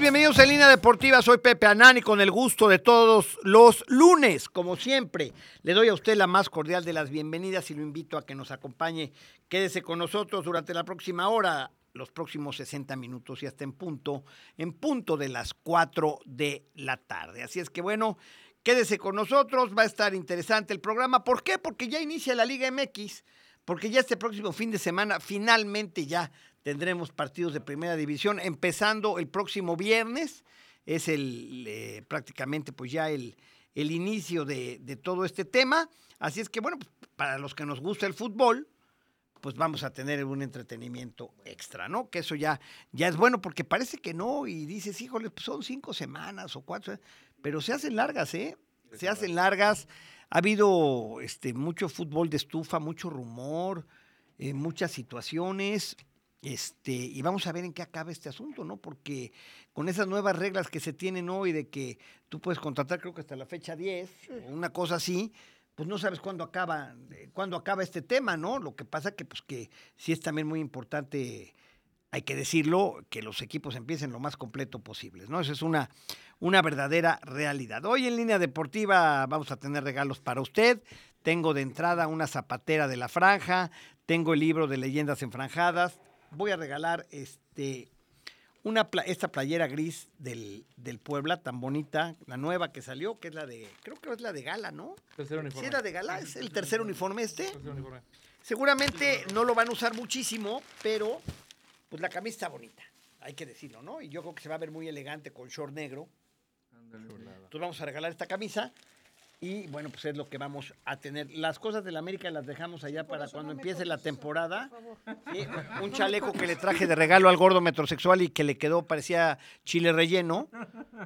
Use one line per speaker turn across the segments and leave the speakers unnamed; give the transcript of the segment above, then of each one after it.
Bienvenidos a Línea Deportiva, soy Pepe Anani con el gusto de todos los lunes, como siempre. Le doy a usted la más cordial de las bienvenidas y lo invito a que nos acompañe. Quédese con nosotros durante la próxima hora, los próximos 60 minutos y hasta en punto, en punto de las 4 de la tarde. Así es que bueno, quédese con nosotros, va a estar interesante el programa. ¿Por qué? Porque ya inicia la Liga MX, porque ya este próximo fin de semana finalmente ya tendremos partidos de primera división, empezando el próximo viernes, es el eh, prácticamente pues ya el, el inicio de, de, todo este tema. Así es que bueno, pues, para los que nos gusta el fútbol, pues vamos a tener un entretenimiento extra, ¿no? Que eso ya, ya es bueno, porque parece que no, y dices, híjole, pues son cinco semanas o cuatro, pero se hacen largas, ¿eh? Se hacen largas. Ha habido este, mucho fútbol de estufa, mucho rumor, eh, muchas situaciones. Este, y vamos a ver en qué acaba este asunto, ¿no? Porque con esas nuevas reglas que se tienen hoy de que tú puedes contratar, creo que hasta la fecha 10, sí. o una cosa así, pues no sabes cuándo acaba, cuándo acaba este tema, ¿no? Lo que pasa que, pues, que sí es también muy importante, hay que decirlo, que los equipos empiecen lo más completo posible, ¿no? Eso es una, una verdadera realidad. Hoy en línea deportiva vamos a tener regalos para usted. Tengo de entrada una zapatera de la franja, tengo el libro de leyendas enfranjadas, voy a regalar este una esta playera gris del, del, Puebla tan bonita, la nueva que salió, que es la de, creo que es la de gala, ¿no?
Tercer uniforme.
Sí, es la de gala, es el tercer uniforme este.
Tercer uniforme.
Seguramente no lo van a usar muchísimo, pero pues la camisa está bonita, hay que decirlo, ¿no? Y yo creo que se va a ver muy elegante con short negro. Entonces vamos a regalar esta camisa. Y bueno, pues es lo que vamos a tener. Las cosas de la América las dejamos allá para cuando no empiece la temporada. ¿Sí? Un chaleco que le traje de regalo al gordo metrosexual y que le quedó, parecía chile relleno.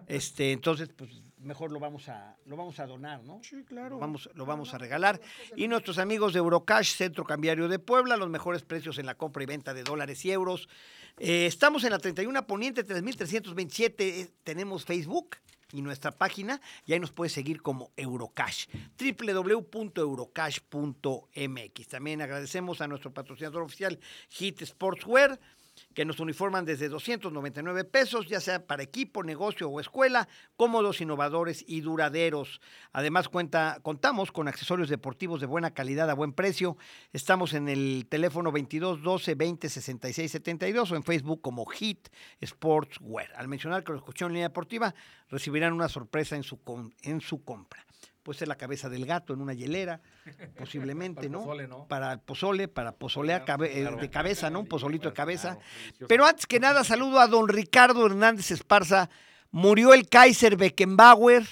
Este, entonces, pues mejor lo vamos a, lo vamos a donar, ¿no?
Sí, claro.
Lo vamos, lo vamos a regalar. Y nuestros amigos de Eurocash, Centro Cambiario de Puebla, los mejores precios en la compra y venta de dólares y euros. Eh, estamos en la 31 Poniente 3327. Eh, tenemos Facebook y nuestra página, y ahí nos puede seguir como Eurocash, www.eurocash.mx. También agradecemos a nuestro patrocinador oficial Hit Sportswear, que nos uniforman desde 299 pesos, ya sea para equipo, negocio o escuela, cómodos, innovadores y duraderos. Además, cuenta, contamos con accesorios deportivos de buena calidad a buen precio. Estamos en el teléfono 22 12 20 66 72 o en Facebook como Hit Sportswear. Al mencionar que lo escuchó en línea deportiva, recibirán una sorpresa en su, en su compra puede ser la cabeza del gato en una hielera, posiblemente,
para
¿no?
Pozole, ¿no?
Para el pozole, para pozolear
Claro,
cabe- eh,
claro.
de cabeza, ¿no? Un pozolito de cabeza.
Claro.
Pero antes que nada, saludo a don Ricardo Hernández Esparza. Murió el Kaiser Beckenbauer.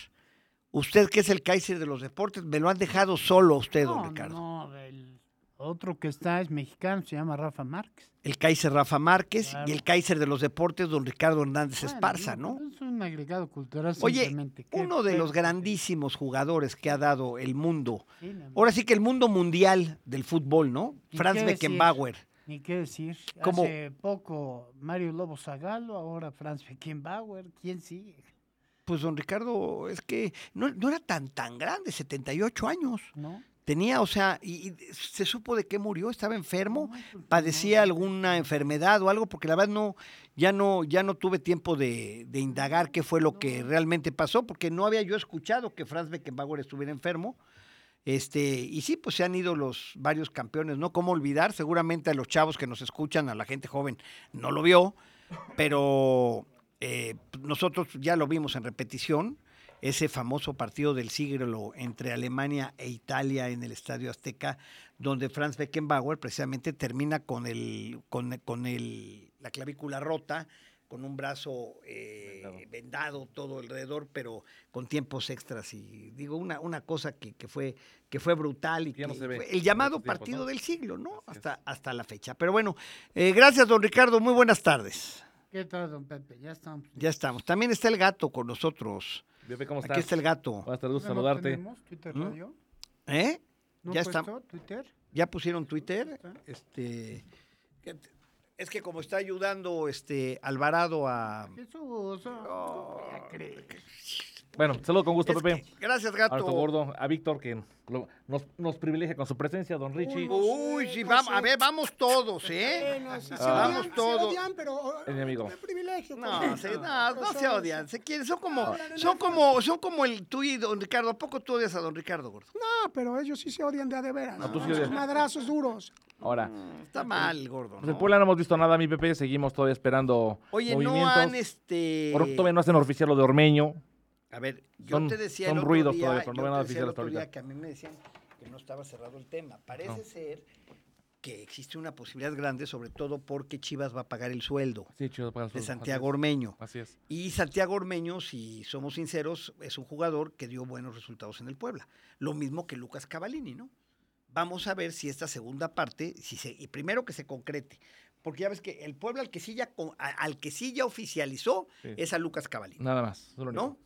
Usted que es el Kaiser de los deportes, me lo han dejado solo a usted, don
No,
Ricardo.
no, el otro que está es mexicano, se llama Rafa Márquez.
El Kaiser Rafa Márquez
Claro.
y el Kaiser de los deportes, don Ricardo Hernández
Bueno,
Esparza, ¿no?
Es un agregado cultural
Oye,
simplemente. ¿Qué-
uno de los grandísimos jugadores que ha dado el mundo, ahora sí que el mundo mundial del fútbol, ¿no?
¿Y
Franz? Beckenbauer.
Ni qué decir.
¿Cómo?
Hace poco Mario Lobo Zagalo, ahora Franz Beckenbauer. ¿Quién sigue?
Pues don Ricardo, es que no, no era tan tan grande, 78 años.
¿No?
Tenía, o sea, y, y se supo de qué murió, estaba enfermo,
pues,
padecía alguna enfermedad o algo, porque la verdad no, ya no, ya no tuve tiempo de, de indagar qué fue lo que realmente pasó, porque no había yo escuchado que Franz Beckenbauer estuviera enfermo. Este, y sí, pues se han ido los varios campeones, ¿no? ¿Cómo olvidar? Seguramente a los chavos que nos escuchan, a la gente joven, no lo vio, pero eh, nosotros ya lo vimos en repetición, ese famoso partido del siglo entre Alemania e Italia en el Estadio Azteca, donde Franz Beckenbauer precisamente termina con el, con, con el, la clavícula rota, con un brazo eh,
Vendado.
vendado todo alrededor, pero con tiempos extras. Y digo, una, una cosa que, que fue, que fue brutal y
Ya no
que
se ve
fue el llamado partido
¿no?
del siglo, ¿no?
Así es.
Hasta, hasta la fecha. Pero bueno, eh, gracias, don Ricardo. Muy buenas tardes.
¿Qué tal, don Pepe? Ya estamos.
Ya estamos. También está el gato con nosotros.
Pepe, ¿cómo estás?
Aquí está el gato.
Buenas tardes, gusto
¿No
saludarte.
Twitter
¿Mm?
Radio.
¿Eh?
¿No
ya está,
Twitter?
ya pusieron Twitter. Este, es que como está ayudando este Alvarado a.
Jesús, oh, ya crees.
Bueno, saludo con gusto,
Es
Pepe.
que- gracias,
A
gato.
nuestro gordo, a Víctor, que lo- nos, nos privilegia con su presencia, don Richie.
Uy, sí, vamos, a ver, vamos todos, ¿eh?
Bueno, sí se
Ah.
odian,
Vamos
se
todos.
odian, pero oh,
Es mi amigo.
privilegio.
No, se, no, no se odian, se quieren, son como, son como, son como el tú y don Ricardo. ¿A poco tú odias a don Ricardo, gordo?
No, pero ellos sí se odian de a de veras.
No, tú sí
Esos
odias.
madrazos duros.
Ahora,
Está mal, gordo.
pues en
¿no?
Puebla no hemos visto nada, mi Pepe. Seguimos todavía esperando
Oye, no han este.
Todavía no hacen oficial lo de Ormeño.
A ver, yo
Son-
te decía
son
el otro
ruidos
día,
todavía, pero no
yo te
nada
decía el otro día que a mí me decían que no estaba cerrado el tema. Parece
No.
ser que existe una posibilidad grande, sobre todo porque Chivas va a pagar el sueldo
Sí, el
de. Santiago
Así
Ormeño.
Así es.
Y Santiago Ormeño, si somos sinceros, es un jugador que dio buenos resultados en el Puebla. Lo mismo que Lucas Cavallini, ¿no? Vamos a ver si esta segunda parte, si se, y primero que se concrete. Porque ya ves que el Puebla al que sí ya, al que sí ya oficializó
Sí.
es a Lucas Cavallini.
Nada más. es lo único.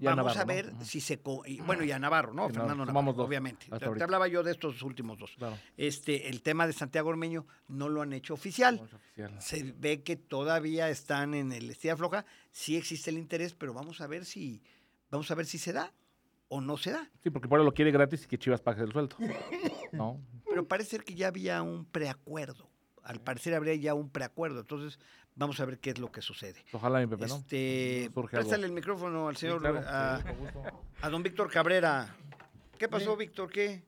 Vamos a ver si se... bueno, y a Navarro, ¿no? Fernando Navarro,
dos
obviamente. Te,
ahorita.
hablaba yo de estos últimos dos.
Claro.
Este, el tema de Santiago Ormeño no lo han hecho oficial.
no es oficial.
Se ve que todavía están en el estira floja. Sí existe el interés, pero vamos a ver si, vamos a ver si se da o no se da.
Sí, porque Puebla lo quiere gratis y que Chivas pague el sueldo. ¿No?
Pero parece ser que ya había un preacuerdo. Al parecer habría ya un preacuerdo. Entonces, vamos a ver qué es lo que sucede.
Ojalá, mi Pepe, ¿no?
Este,
algo.
préstale el micrófono al
Sí,
señor,
claro,
a,
sí,
don Víctor Cabrera. ¿Qué pasó, Víctor? ¿Qué?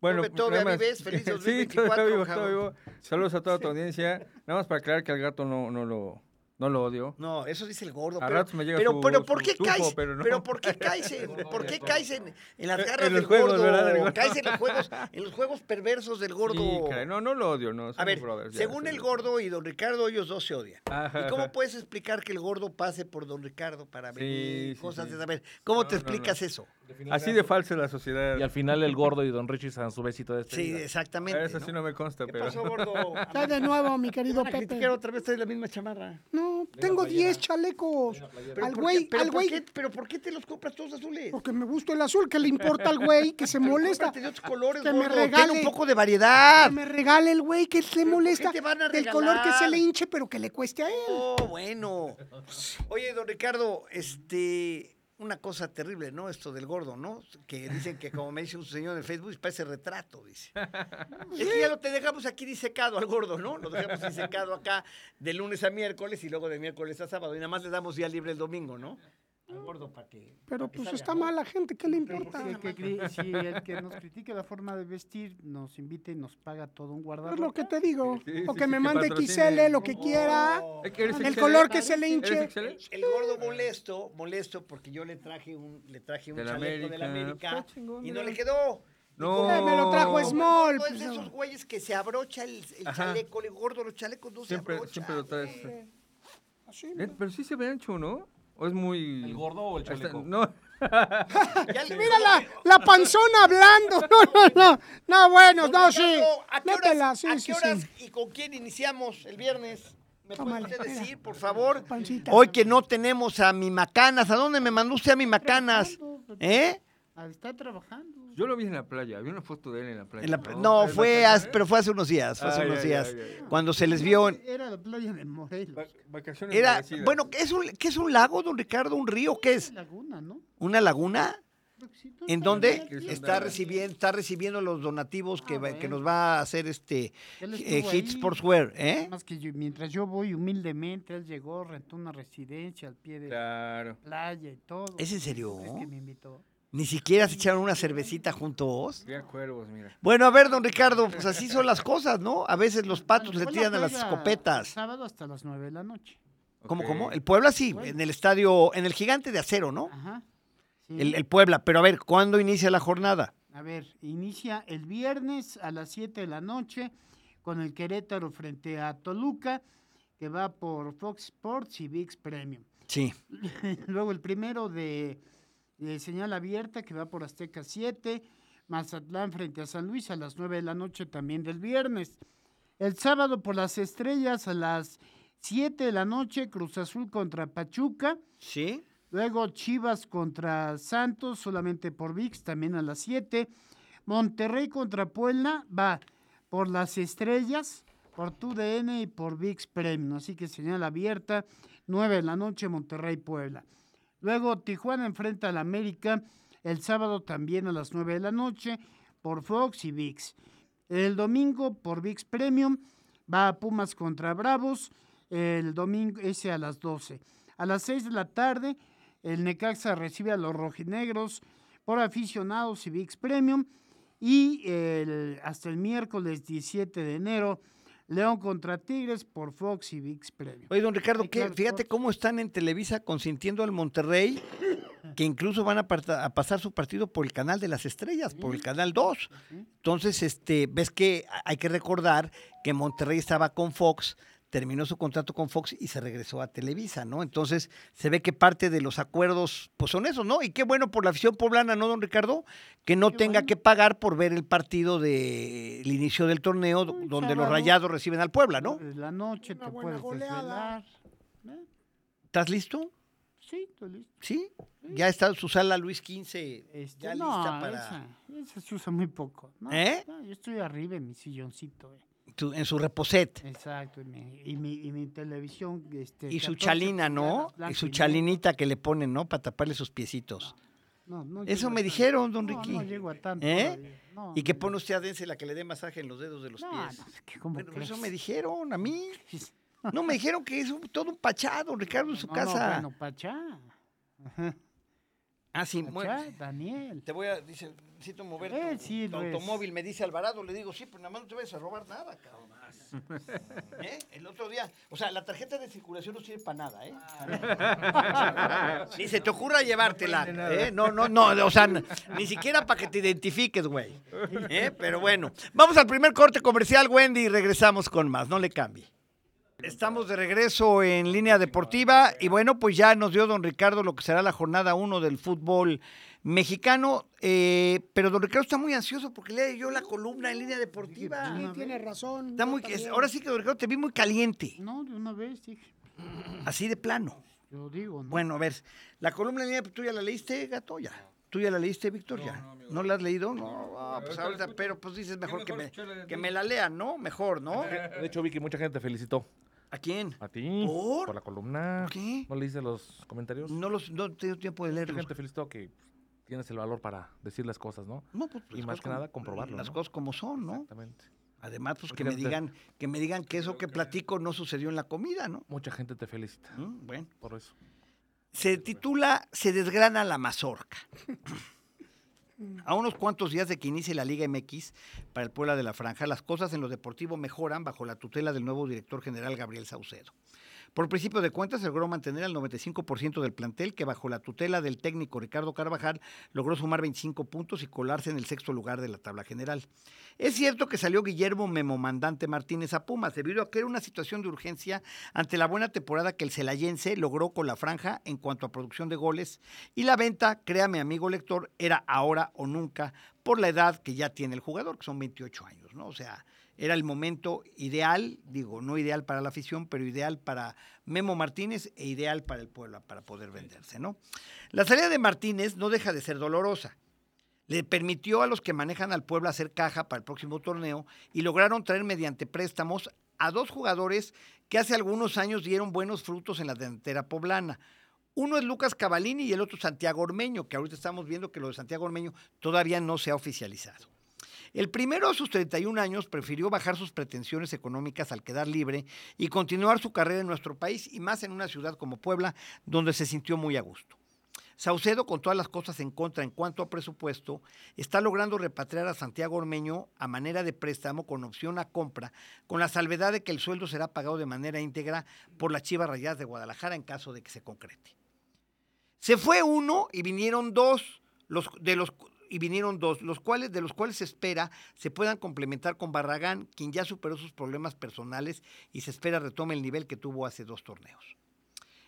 Bueno,
Todavía-
más-
vives, feliz
Sí,
2024,
todavía vivo, todavía vivo. Saludos a toda tu audiencia. Nada más para aclarar que al gato no, no lo, no lo odio.
No, eso dice el gordo.
A
pero,
ratos me llega
pero,
su-
pero ¿por qué caes?
pero
Pero,
no.
¿por qué caes en, por qué caes en, en las garras
en los
del
juegos,
gordo?
¿verdad?
Caes en los juegos, en los juegos perversos del gordo.
Sí, caray, no, no lo odio, no.
A ver,
brothers, ya,
según
sí.
el gordo y don Ricardo, ellos dos se odian.
Ajá,
¿Y cómo
ajá.
puedes explicar que el gordo pase por don Ricardo para
Sí,
venir?
sí,
cosas
sí.
de saber. ¿Cómo
No,
te
no, no.
explicas eso?
Así de falsa es la sociedad.
Y al final el gordo y don Richie se dan su besito de
Sí,
despedida.
exactamente.
Eso sí no me consta,
¿Qué
pero.
pasó, gordo?
Ya de nuevo, mi querido Pepe.
otra vez la misma chamarra.
No, tengo 10 chalecos. Al
¿por
güey, al
¿por
güey,
pero ¿por qué te los compras todos azules?
porque me gusta el azul, que le importa al güey, que se molesta.
de otros colores,
Que me
gordo. Ten
regale-
un poco de variedad.
Que me regale el güey, que se
¿Pero por qué
molesta
te van a
del color que se le hinche, pero que le cueste a él.
Oh, bueno. Oye, don Ricardo, este, una cosa terrible, ¿no? Esto del gordo, ¿no? Que dicen que, como me dice un señor en Facebook, parece retrato, dice. Es que ya lo te dejamos aquí disecado al gordo, ¿no? Lo dejamos disecado acá de lunes a miércoles y luego de miércoles a sábado. Y nada más le damos día libre el domingo, ¿no? Al gordo para que.
Pero
pa' que
pues está
¿no?
mal la gente, ¿qué le importa?
El que si el que nos critique la forma de vestir nos invita y nos paga todo un
Es
guardarropa.
lo que te digo.
Sí,
O que
sí,
me
que
mande
patrocine.
XL, lo que quiera.
¿Eh, que eres
El color que se le
¿Eres
hinche.
El gordo molesto, molesto porque yo le traje un, le traje un
Del
chaleco de la
América.
América
Está chingón,
y no le quedó.
No.
Eh, me lo trajo Small.
gordo es
pues,
de esos güeyes que se abrocha el, el chaleco, le gordo, los chalecos no
Siempre,
se abrochan.
siempre lo traes.
así,
Eh,
mira.
Pero sí se ve ancho, ¿no? ¿O es muy.
¿El gordo o el
Está-
chaleco?
No.
Mira la, la panzona hablando. No, no, no. No, bueno, no, sí.
¿A qué
Métela,
horas,
sí,
a qué horas
sí.
y con quién iniciamos el viernes? ¿Me puede
Tómale,
usted
mira.
decir, por favor?
Pancita.
Hoy que no tenemos a mi Macanas, ¿a dónde me mandó usted a mi Macanas? ¿Eh?
Está trabajando.
Yo lo vi en la playa, vi una foto de él en la playa.
En la- no,
¿Es
fue, hace- pero fue hace unos días, fue hace
Ah,
unos
ya,
días,
ya, ya, ya.
cuando se les vio... en-
Era la playa de Morelos.
Va- Vacaciones
Era, bueno, ¿qué es, un, ¿qué es un lago, don Ricardo? ¿Un río? ¿Qué es?
Laguna, ¿no?
¿Una laguna? ¿En
aquí.
está recibiendo, está recibiendo los donativos que,
Ah,
va- que nos va a hacer este eh, Hit. Sportswear? ¿eh?
Más que yo- mientras yo voy humildemente, él llegó, rentó una residencia al pie de la playa y todo.
¿Es en serio?
Es que me invitó.
Ni siquiera se echaron una cervecita juntos.
A cuervos, mira.
Bueno, a ver, don Ricardo, pues así son las cosas, ¿no? A veces los patos le
la
tiran a las escopetas.
el Sábado hasta las 9 de la noche.
¿Cómo, cómo? El Puebla sí,
Bueno.
en el estadio, en el gigante de acero, ¿no?
Ajá. sí.
El, el Puebla, pero a ver, ¿cuándo inicia la jornada?
A ver, inicia el viernes a las 7 de la noche con el Querétaro frente a Toluca, que va por Fox Sports y VIX Premium.
Sí.
Luego el primero de, de señal abierta, que va por Azteca 7, Mazatlán frente a San Luis a las 9 de la noche también del viernes. El sábado por las estrellas a las 7 de la noche, Cruz Azul contra Pachuca.
¿Sí?
Luego Chivas contra Santos, solamente por VIX, también a las 7. Monterrey contra Puebla va por las estrellas, por TUDN y por VIX Premium. Así que señal abierta, 9 de la noche, Monterrey Puebla. Luego Tijuana enfrenta al América el sábado también a las 9 de la noche por Fox y VIX. El domingo por VIX Premium va a Pumas contra Bravos, el domingo ese a las 12. A las 6 de la tarde, el Necaxa recibe a los rojinegros por aficionados y VIX Premium. Y hasta el miércoles 17 de enero, León contra Tigres por Fox y VIX Premium.
Oye, don Ricardo,
claro,
fíjate cómo están en Televisa consintiendo al Monterrey, que incluso van a, a pasar su partido por el canal de las estrellas, por el canal 2. Entonces, este, ves que hay que recordar que Monterrey estaba con Fox, terminó su contrato con Fox y se regresó a Televisa, ¿no? Entonces, se ve que parte de los acuerdos, pues son esos, ¿no? Y qué bueno por la afición poblana, ¿no, don Ricardo? Que no
Qué
tenga
bueno.
que pagar por ver el partido del inicio del torneo, donde los rayados reciben al Puebla, ¿no?
De la noche
Una
te
buena
puedes
goleada.
desvelar. ¿eh?
¿Estás listo?
Sí, estoy listo.
¿Sí? Ya está su sala Luis XV
Este,
ya
no,
lista para
esa, esa se usa muy poco. No,
¿Eh?
no, yo estoy arriba en mi silloncito. eh.
Tu- en su reposet.
Exacto, y mi, y mi, y mi televisión. Este,
Y su
14
chalina, ¿no? Y su chalinita que le ponen, ¿no? Para taparle sus piecitos.
No, no
Eso me dijeron, don Ricky.
No, llego a tanto.
¿Eh? Y que pone usted a Dense la que le dé masaje en los dedos de los pies.
no, es que ¿cómo
Bueno,
crees?
eso me dijeron a mí. No, me dijeron que es un- todo un pachado, Ricardo, en su
No, no,
casa.
bueno, Pachá. Ajá,
ah, sí, mu-
Pachá, Daniel.
Te voy a, dice, necesito mover tu,
sí,
tu
lo es.
automóvil, me dice Alvarado, le digo, sí, pero nada más no te vayas a robar nada, cabrón. ¿Eh? El otro día, o sea, la tarjeta de circulación no sirve para nada, ¿eh? Ni se te ocurra llevártela, ¿eh? No, no, no, o sea, ni siquiera para que te identifiques, güey. ¿Eh? Pero bueno, vamos al primer corte comercial, Wendy, y regresamos con más, no le cambie. Estamos de regreso en línea deportiva y bueno, pues ya nos dio don Ricardo lo que será la jornada 1 del fútbol mexicano, eh, pero don Ricardo está muy ansioso porque lee yo la columna en línea deportiva.
Sí, tiene razón.
Está muy, ahora sí que don Ricardo te vi muy caliente,
No, de una vez dije.
así de plano.
Yo digo, ¿no?
Bueno, a ver, la columna en línea, ¿tú ya la leíste, gato? Ya. ¿Tú ya la leíste, Víctor? Ya. ¿No la has leído? No, ah, pues ahorita, pero pues dices mejor que me, que me la lean, ¿no? Mejor, ¿no?
De hecho, Vicky, mucha gente te felicitó.
¿A quién?
A ti.
¿Por?
la columna.
¿Por qué?
¿No leíste los comentarios?
No los, no tengo tiempo de
Mucha
leerlos.
gente te felicitó que tienes el valor para decir las cosas, ¿no?
No, pues,
Y
las
más
cosas
que
como-
nada, comprobarlo,
Las
¿no?
cosas como son, ¿no?
Exactamente.
Además, pues que me digan, que me digan que eso que platico no sucedió en la comida, ¿no?
Mucha gente te felicita
Mm, Bueno.
por eso.
Se titula Se desgrana la mazorca. A unos cuantos días de que inicie la Liga MX para el Puebla de la Franja, las cosas en lo deportivo mejoran bajo la tutela del nuevo director general Gabriel Saucedo. Por principio de cuentas, logró mantener al 95% del plantel, que bajo la tutela del técnico Ricardo Carvajal logró sumar 25 puntos y colarse en el sexto lugar de la tabla general. Es cierto que salió Guillermo Memomandante Martínez a Pumas, debido a que era una situación de urgencia ante la buena temporada que el celayense logró con la franja en cuanto a producción de goles, y la venta, créame amigo lector, era ahora o nunca por la edad que ya tiene el jugador, que son 28 años, ¿no? O sea, era el momento ideal, digo, no ideal para la afición, pero ideal para Memo Martínez e ideal para el Puebla para poder venderse, ¿no? La salida de Martínez no deja de ser dolorosa. Le permitió a los que manejan al Puebla hacer caja para el próximo torneo y lograron traer mediante préstamos a dos jugadores que hace algunos años dieron buenos frutos en la delantera poblana. Uno es Lucas Cavalini y el otro Santiago Ormeño, que ahorita estamos viendo que lo de Santiago Ormeño todavía no se ha oficializado. El primero a sus 31 años prefirió bajar sus pretensiones económicas al quedar libre y continuar su carrera en nuestro país y más en una ciudad como Puebla, donde se sintió muy a gusto. Saucedo, con todas las cosas en contra en cuanto a presupuesto, está logrando repatriar a Santiago Ormeño a manera de préstamo con opción a compra, con la salvedad de que el sueldo será pagado de manera íntegra por las Chivas Rayadas de Guadalajara en caso de que se concrete. Se fue uno y vinieron dos, los, de los, y vinieron dos, los cuales, de los cuales se espera se puedan complementar con Barragán, quien ya superó sus problemas personales y se espera retome el nivel que tuvo hace dos torneos.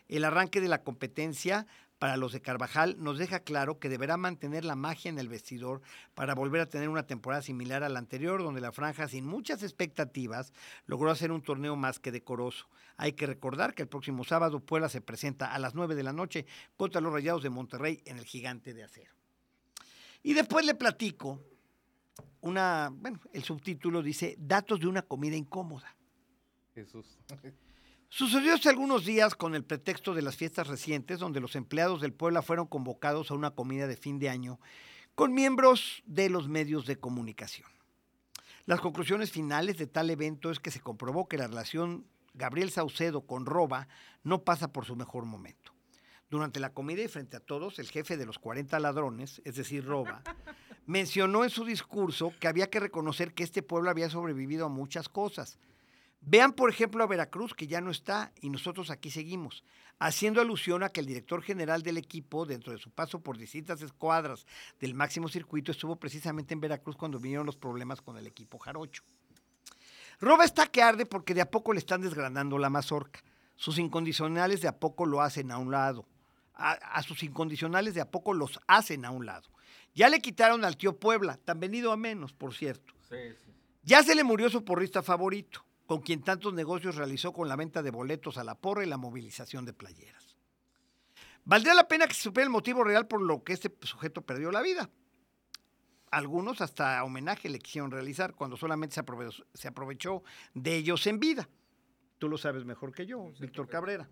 El arranque de la competencia para los de Carvajal nos deja claro que deberá mantener la magia en el vestidor para volver a tener una temporada similar a la anterior, donde la franja, sin muchas expectativas, logró hacer un torneo más que decoroso. Hay que recordar que el próximo sábado Puebla se presenta a las 9 de la noche contra los Rayados de Monterrey en el Gigante de Acero. Y después le platico una, bueno, el subtítulo dice Datos de una comida incómoda.
Jesús.
Sucedió hace algunos días con el pretexto de las fiestas recientes, donde los empleados del Puebla fueron convocados a una comida de fin de año con miembros de los medios de comunicación. Las conclusiones finales de tal evento es que se comprobó que la relación Gabriel Saucedo con Roba no pasa por su mejor momento. Durante la comida y frente a todos, el jefe de los 40 ladrones, es decir, Roba, mencionó en su discurso que había que reconocer que este pueblo había sobrevivido a muchas cosas. Vean, por ejemplo, a Veracruz, que ya no está, y nosotros aquí seguimos, haciendo alusión a que el director general del equipo, dentro de su paso por distintas escuadras del máximo circuito, estuvo precisamente en Veracruz cuando vinieron los problemas con el equipo Jarocho. Roba está que arde porque de a poco le están desgranando la mazorca. Sus incondicionales de a poco lo hacen a un lado. A, a sus incondicionales de a poco los hacen a un lado. Ya le quitaron al tío Puebla, tan venido a menos, por cierto.
Sí, sí.
Ya se le murió su porrista favorito, con quien tantos negocios realizó con la venta de boletos a la porra y la movilización de playeras. Valdría la pena que se supiera el motivo real por lo que este sujeto perdió la vida. Algunos hasta homenaje le quisieron realizar cuando solamente se aprovechó, se aprovechó de ellos en vida. Tú lo sabes mejor que yo, Víctor Cabrera.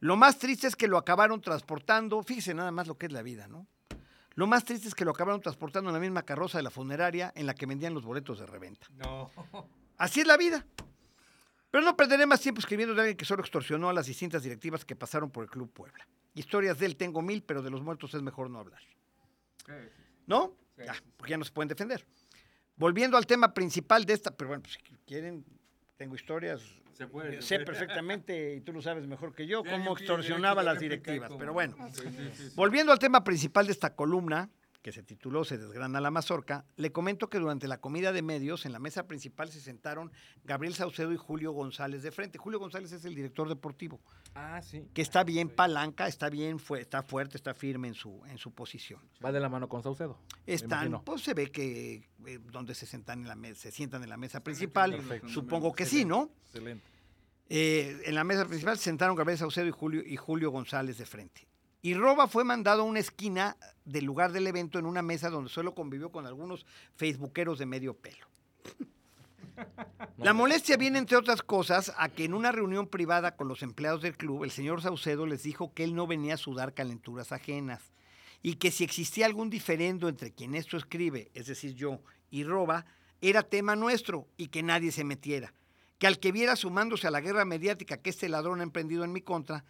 Lo más triste es que lo acabaron transportando, fíjese nada más lo que es la vida, ¿no? Lo más triste es que lo acabaron transportando en la misma carroza de la funeraria en la que vendían los boletos de reventa.
No.
Así es la vida. Pero no perderé más tiempo escribiendo de alguien que solo extorsionó a las distintas directivas que pasaron por el Club Puebla. Historias de él tengo mil, pero de los muertos es mejor no hablar. ¿No? Ya, porque ya no se pueden defender. Volviendo al tema principal de esta, pero bueno, pues, si quieren, tengo historias.
Se puede. se
Sé
puede.
perfectamente, y tú lo sabes mejor que yo,
Sí,
cómo extorsionaba las directivas. Pero bueno,
sí.
Volviendo al tema principal de esta columna, que se tituló Se desgrana la mazorca, le comento que durante la comida de medios en la mesa principal se sentaron Gabriel Saucedo y Julio González de frente. Julio González es el director deportivo,
Ah, sí.
que está bien palanca, está bien, fue, está fuerte, está firme en su, en su posición.
Va de la mano con Saucedo.
Están, pues se ve que eh, donde se sentan en la mesa, se sientan en la mesa principal,
Perfecto.
supongo que sí, ¿no?
Excelente.
Eh, en la mesa principal se sentaron Gabriel Saucedo y Julio, y Julio González de frente. Y Roba fue mandado a una esquina del lugar del evento en una mesa donde solo convivió con algunos facebookeros de medio pelo. La molestia viene, entre otras cosas, a que en una reunión privada con los empleados del club, el señor Saucedo les dijo que él no venía a sudar calenturas ajenas y que si existía algún diferendo entre quien esto escribe, es decir, yo, y Roba, era tema nuestro y que nadie se metiera. Que al que viera sumándose a la guerra mediática que este ladrón ha emprendido en mi contra,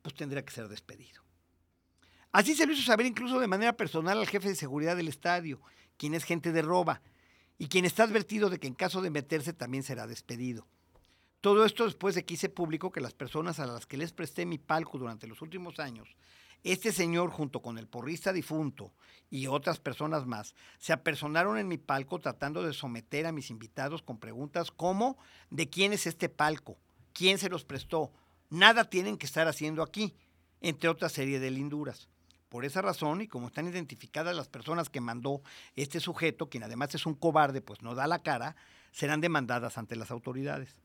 pues tendría que ser despedido. Así se lo hizo saber incluso de manera personal al jefe de seguridad del estadio, quien es gente de Roba, y quien está advertido de que en caso de meterse también será despedido. Todo esto después de que hice público que las personas a las que les presté mi palco durante los últimos años, este señor junto con el porrista difunto y otras personas más, se apersonaron en mi palco tratando de someter a mis invitados con preguntas como ¿de quién es este palco? ¿Quién se los prestó? Nada tienen que estar haciendo aquí, entre otra serie de linduras. Por esa razón, y como están identificadas las personas que mandó este sujeto, quien además es un cobarde, pues no da la cara, serán demandadas ante las autoridades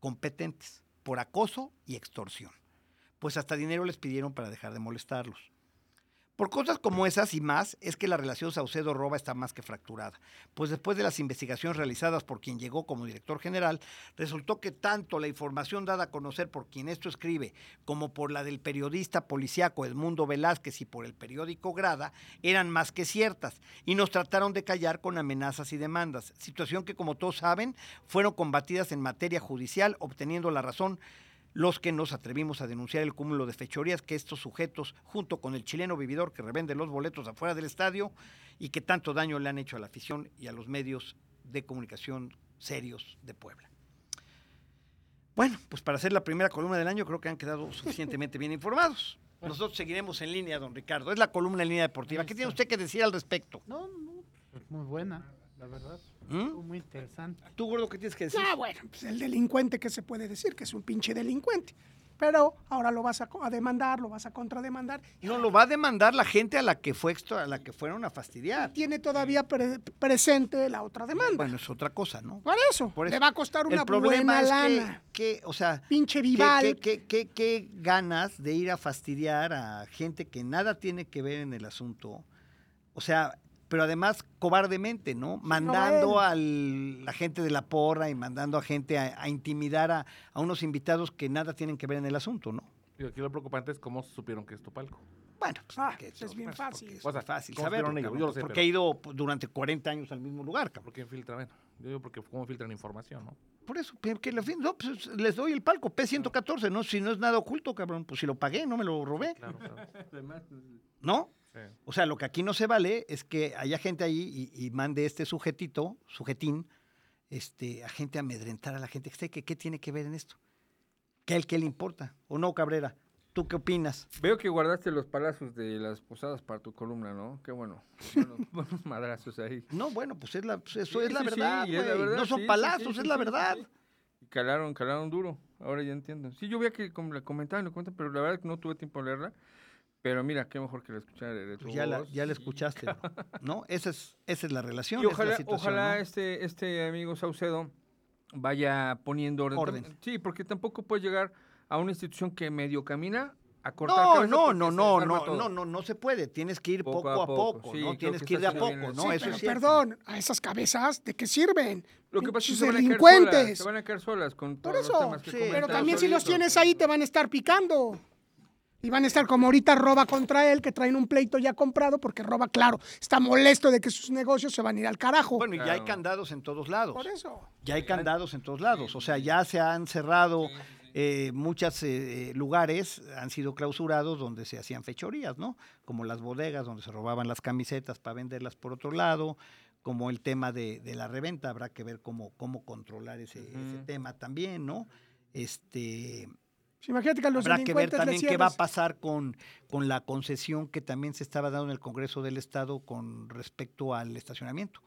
competentes por acoso y extorsión. Pues hasta dinero les pidieron para dejar de molestarlos. Por cosas como esas y más es que la relación Saucedo-Roba está más que fracturada, pues después de las investigaciones realizadas por quien llegó como director general, resultó que tanto la información dada a conocer por quien esto escribe, como por la del periodista policiaco Edmundo Velázquez y por el periódico Grada, eran más que ciertas, y nos trataron de callar con amenazas y demandas, situación que como todos saben, fueron combatidas en materia judicial, obteniendo la razón los que nos atrevimos a denunciar el cúmulo de fechorías que estos sujetos, junto con el chileno vividor que revende los boletos afuera del estadio y que tanto daño le han hecho a la afición y a los medios de comunicación serios de Puebla. Bueno, pues para hacer la primera columna del año creo que han quedado suficientemente bien informados. Nosotros seguiremos en línea, don Ricardo. Es la columna en línea deportiva. ¿Qué tiene usted que decir al respecto?
No, no, muy buena, la verdad.
¿Mm?
Muy interesante.
¿Tú, gordo, qué tienes que decir?
Ah, bueno, pues el delincuente, ¿qué se puede decir? Que es un pinche delincuente. Pero ahora lo vas a, demandar, lo vas a contrademandar.
No, lo va a demandar la gente a la que fue extra- a la que fueron a fastidiar.
Tiene todavía pre- presente la otra demanda.
Bueno, es otra cosa, ¿no?
Por eso,
Por eso.
le va a costar una
El problema
buena
es
lana.
que, que, o sea,
Pinche
¿qué,
Vival.
qué, qué- qué- qué ganas de ir a fastidiar a gente que nada tiene que ver en el asunto? O sea, pero además cobardemente, ¿no? Mandando a la gente de la porra y mandando a gente a, a intimidar a, a unos invitados que nada tienen que ver en el asunto, ¿no?
Y aquí lo preocupante es cómo supieron que es tu palco.
Bueno, pues
Ah,
porque
es bien
pues,
fácil.
porque Es
O sea,
fácil
¿cómo
saberlo,
supieron ellos?
cabrón,
Yo lo sé,
porque
pero-
he ido pues, durante 40 años al mismo lugar, cabrón.
¿Por qué filtran? Bueno, yo digo porque cómo filtran información, ¿no?
Por eso, pero que le- no, pues, les doy el palco, P114, ¿no? Si no es nada oculto, cabrón, pues si lo pagué, no me lo robé,
Claro, claro.
¿no?
Sí.
O sea, lo que aquí no se vale es que haya gente ahí y, y mande este sujetito, sujetín, este, a gente a amedrentar a la gente. ¿Qué, qué, tiene que ver en esto? ¿Qué qué le importa? ¿O no, Cabrera? ¿Tú qué opinas?
Veo que guardaste los palazos de las posadas para tu columna, ¿no? Qué bueno. Buenos, buenos madrazos ahí.
No, bueno, pues es la, pues eso
Sí,
es la
sí, sí,
verdad,
y es la verdad,
No son
sí, sí,
palazos,
sí,
es
sí,
la
sí,
verdad.
sí. Y calaron, calaron duro. Ahora ya entiendo. Sí, yo veía que como le comentaban, le comentaban, pero la verdad que no tuve tiempo de leerla. Pero mira, qué mejor que la escuchar de tu
Pues ya la, ya la escuchaste, ¿no? ¿no? Esa es, esa es la relación,
Y
es
ojalá,
la
ojalá
¿no?
este, este amigo Saucedo vaya poniendo orden. Sí, porque tampoco puede llegar a una institución que medio camina a cortar
No, no, no, no, no, no, no, no se puede. Tienes que ir
Poco
poco,
a
a
poco,
poco,
sí,
¿no? Tienes
que
que ir de a poco,
pero
es
perdón, a esas cabezas, ¿de qué sirven?
Lo que pasa es que se van, a caer solas,
delincuentes.
se van a caer solas con
Por
todos
eso,
los temas que
sí,
Pero también si los tienes ahí te van a estar picando. Y van a estar como ahorita roba contra él, que traen un pleito ya comprado, porque roba, claro, está molesto de que sus negocios se van a ir al carajo.
Bueno, y ya hay candados en todos lados.
Por eso.
Ya hay candados en todos lados. O sea, ya se han cerrado eh, muchos lugares, han sido clausurados donde se hacían fechorías, ¿no? Como las bodegas donde se robaban las camisetas para venderlas por otro lado, como el tema de, de la reventa, habrá que ver cómo, cómo controlar ese, ese tema también, ¿no? Este,
imagínate que a los
habrá que ver también qué va a pasar con, con la concesión que también se estaba dando en el Congreso del Estado con respecto al estacionamiento,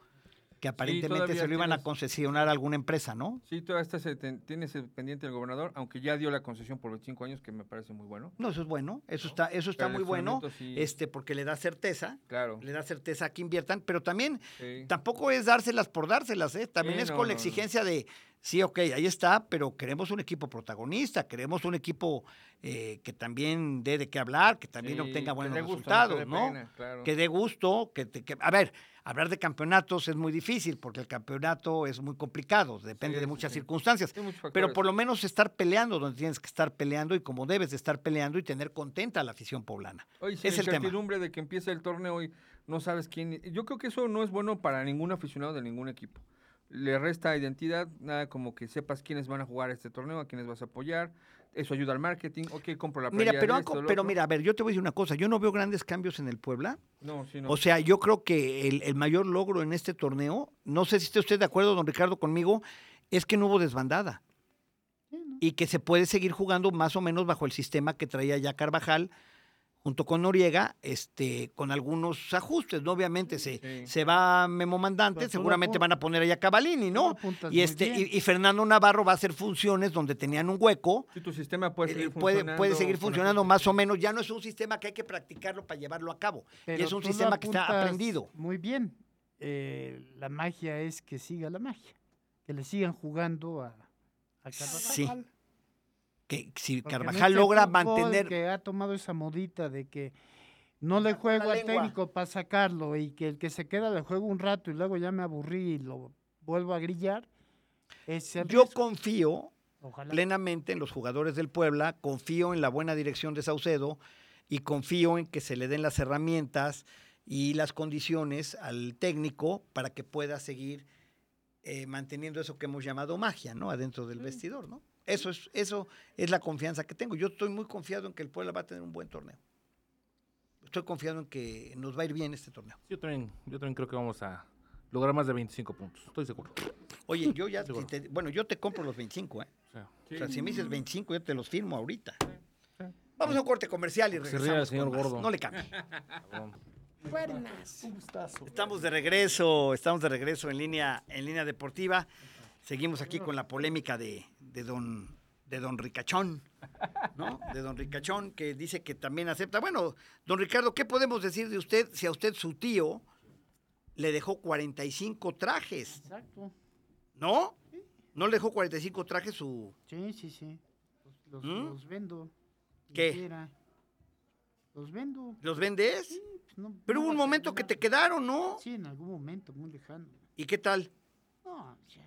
que aparentemente se lo iban a
tienes-
concesionar a alguna empresa, ¿no?
Sí, todavía está ese ten- tiene ese pendiente el gobernador, aunque ya dio la concesión por 25 años, que me parece muy bueno.
No, eso es bueno, eso está, eso está
Pero
muy bueno,
sí-
este, porque le da certeza,
Claro.
le da certeza a que inviertan, pero también
sí.
tampoco es dárselas por dárselas, ¿eh? También es
no,
con la
no.
exigencia de, sí, ok, ahí está, pero queremos un equipo protagonista, queremos un equipo eh, que también dé de qué hablar, que también obtenga buenos
gusto,
resultados, ¿no?
pena, claro.
Que dé gusto, que, te- que- a ver, hablar de campeonatos es muy difícil porque el campeonato es muy complicado, depende
Sí,
de muchas
sí.
circunstancias. Pero por lo menos estar peleando donde tienes que estar peleando y como debes de estar peleando y tener contenta a la afición poblana.
Oye,
es
la
el tema.
incertidumbre de que empieza el torneo y no sabes quién. Yo creo que eso no es bueno para ningún aficionado de ningún equipo. Le resta identidad, nada como que sepas quiénes van a jugar este torneo, a quiénes vas a apoyar. Eso ayuda al marketing. Ok, compro la
Mira, pero,
esto,
pero mira, a ver, yo te voy a decir una cosa, yo no veo grandes cambios en el Puebla.
No, sí, no.
O sea, yo creo que el, el mayor logro en este torneo, no sé si esté usted de acuerdo, don Ricardo, conmigo, es que no hubo desbandada. Y que se puede seguir jugando más o menos bajo el sistema que traía ya Carvajal, junto con Noriega, este, con algunos ajustes, ¿no? Obviamente se,
Sí.
se va Memo Mandante,
Pero
seguramente van a poner allá Cavalini, ¿no? Y este, y, y Fernando Navarro va a hacer funciones donde tenían un hueco,
Sí, tu sistema puede
eh,
seguir
puede,
funcionando.
puede seguir funcionando más o menos. Ya no es un sistema que hay que practicarlo para llevarlo a cabo. y es un sistema que está aprendido.
Muy bien. Eh, la magia es que siga la magia. Que le sigan jugando a, a Carvajal.
Sí. Que si
Porque
Carvajal
este
logra mantener.
que ha tomado esa modita de que no le juego al técnico para sacarlo y que el que se queda le juego un rato y luego ya me aburrí y lo vuelvo a grillar. Es el
Yo
riesgo.
confío
Ojalá.
plenamente en los jugadores del Puebla, confío en la buena dirección de Saucedo y confío en que se le den las herramientas y las condiciones al técnico para que pueda seguir eh, manteniendo eso que hemos llamado magia, ¿no? Adentro del vestidor, ¿no? Eso es, eso es la confianza que tengo. Yo estoy muy confiado en que el Puebla va a tener un buen torneo. Estoy confiado en que nos va a ir bien este torneo.
Yo también, yo también creo que vamos a lograr más de 25 puntos. Estoy seguro.
Oye, yo ya,
Seguro.
si te- bueno, yo te compro los 25, ¿eh?
O sea,
O sea, si me dices 25, yo te los firmo ahorita.
sí.
Vamos a un corte comercial y
Se ría
regresamos.
el señor
con
gordo.
No le cambie.
Buenas.
Estamos de regreso, estamos de regreso en línea, en línea deportiva. Seguimos aquí con la polémica de, de don de don Ricachón, ¿no? De don Ricachón, que dice que también acepta. Bueno, don Ricardo, ¿qué podemos decir de usted si a usted su tío le dejó 45 trajes?
Exacto.
¿No? ¿No le dejó 45 trajes su...
Sí, sí, sí. Los, los-
¿Mm?
los vendo.
¿Qué?
Los vendo.
¿Los vendes?
pues no-
Pero
no
hubo un momento que te quedaron, ¿no?
Sí, en algún momento, muy lejano.
¿Y qué tal?
No, ya.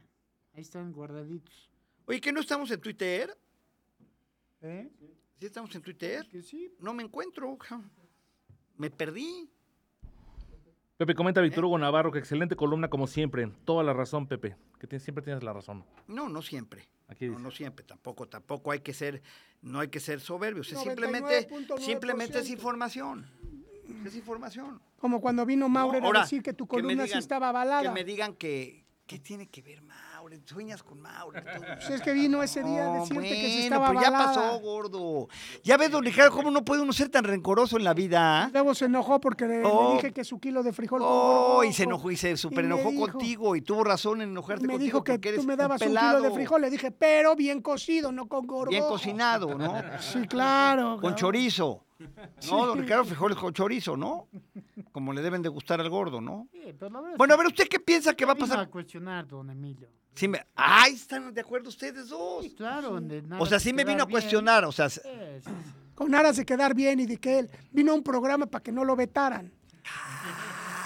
Ahí están guardaditos.
Oye, ¿que no estamos en Twitter?
¿Eh?
¿Sí estamos en Twitter?
Que sí.
No me encuentro. Me perdí.
Pepe, comenta Víctor Hugo Navarro que excelente columna como siempre. Toda la razón, Pepe. Que tienes- siempre tienes la razón.
No, no siempre.
Aquí
No,
dice.
no siempre, tampoco, tampoco hay que ser, no hay que ser soberbios. Es
99.9%.
simplemente, simplemente es información. Es información.
Como cuando vino Maurer
Ahora,
a decir que tu
que
columna sí
digan-
estaba avalada.
Que me digan que, ¿qué tiene que ver Sueñas con Maurer. todo.
Pues es que vino ese día a decirte que sí
bueno,
estaba
pero ya pasó, gordo. Ya ves, don Ricardo, cómo no puede uno ser tan rencoroso en la vida.
Luego se enojó porque le, le
Oh.
dije que su kilo de frijol
Oh, y se enojó y se super
me
enojó contigo y tuvo razón en enojarte
Me
contigo
dijo que
eres
tú me dabas un, kilo de frijol. Le dije, pero bien cocido, no con gorgojo.
bien cocinado, ¿no?
Sí, claro.
Con chorizo. No, don Ricardo, frijoles con chorizo, ¿no? Como le deben de gustar al gordo, ¿no?
Sí, pero la verdad
Bueno, a ver, ¿usted qué piensa que va a pasar?
a cuestionar, don Emilio.
Sí me... ¡Ay, están de acuerdo ustedes dos!
Sí, claro. donde nada
O sea, sí me vino a
bien.
cuestionar, o sea,
Sí, sí, sí.
Con aras de quedar bien y de que él vino a un programa para que no lo vetaran.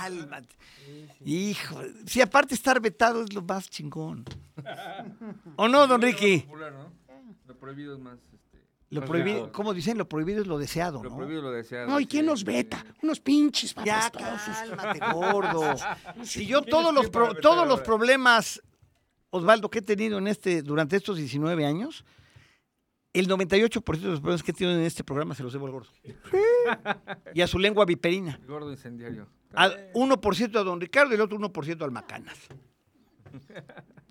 cálmate. Hijo, sí, aparte estar vetado es lo más chingón. ¿O no, don Ricky?
Popular, ¿no? Lo prohibido es más. Este,
Lo
Más
prohibido,
deseado.
¿cómo dicen? Lo prohibido es lo deseado,
lo
¿no?
prohibido es lo deseado.
No, ¿y quién
sí,
nos
sí.
veta? Unos pinches
Ya, cálmate, gordo. Si yo
¿Quién
todos los, pro- todos los problemas, Osvaldo, que he tenido en este, durante estos 19 años, el 98% de los problemas que he tenido en este programa se los debo al gordo. Y a su lengua viperina.
El gordo incendiario.
Al 1% a don Ricardo y el otro 1% al Macanas.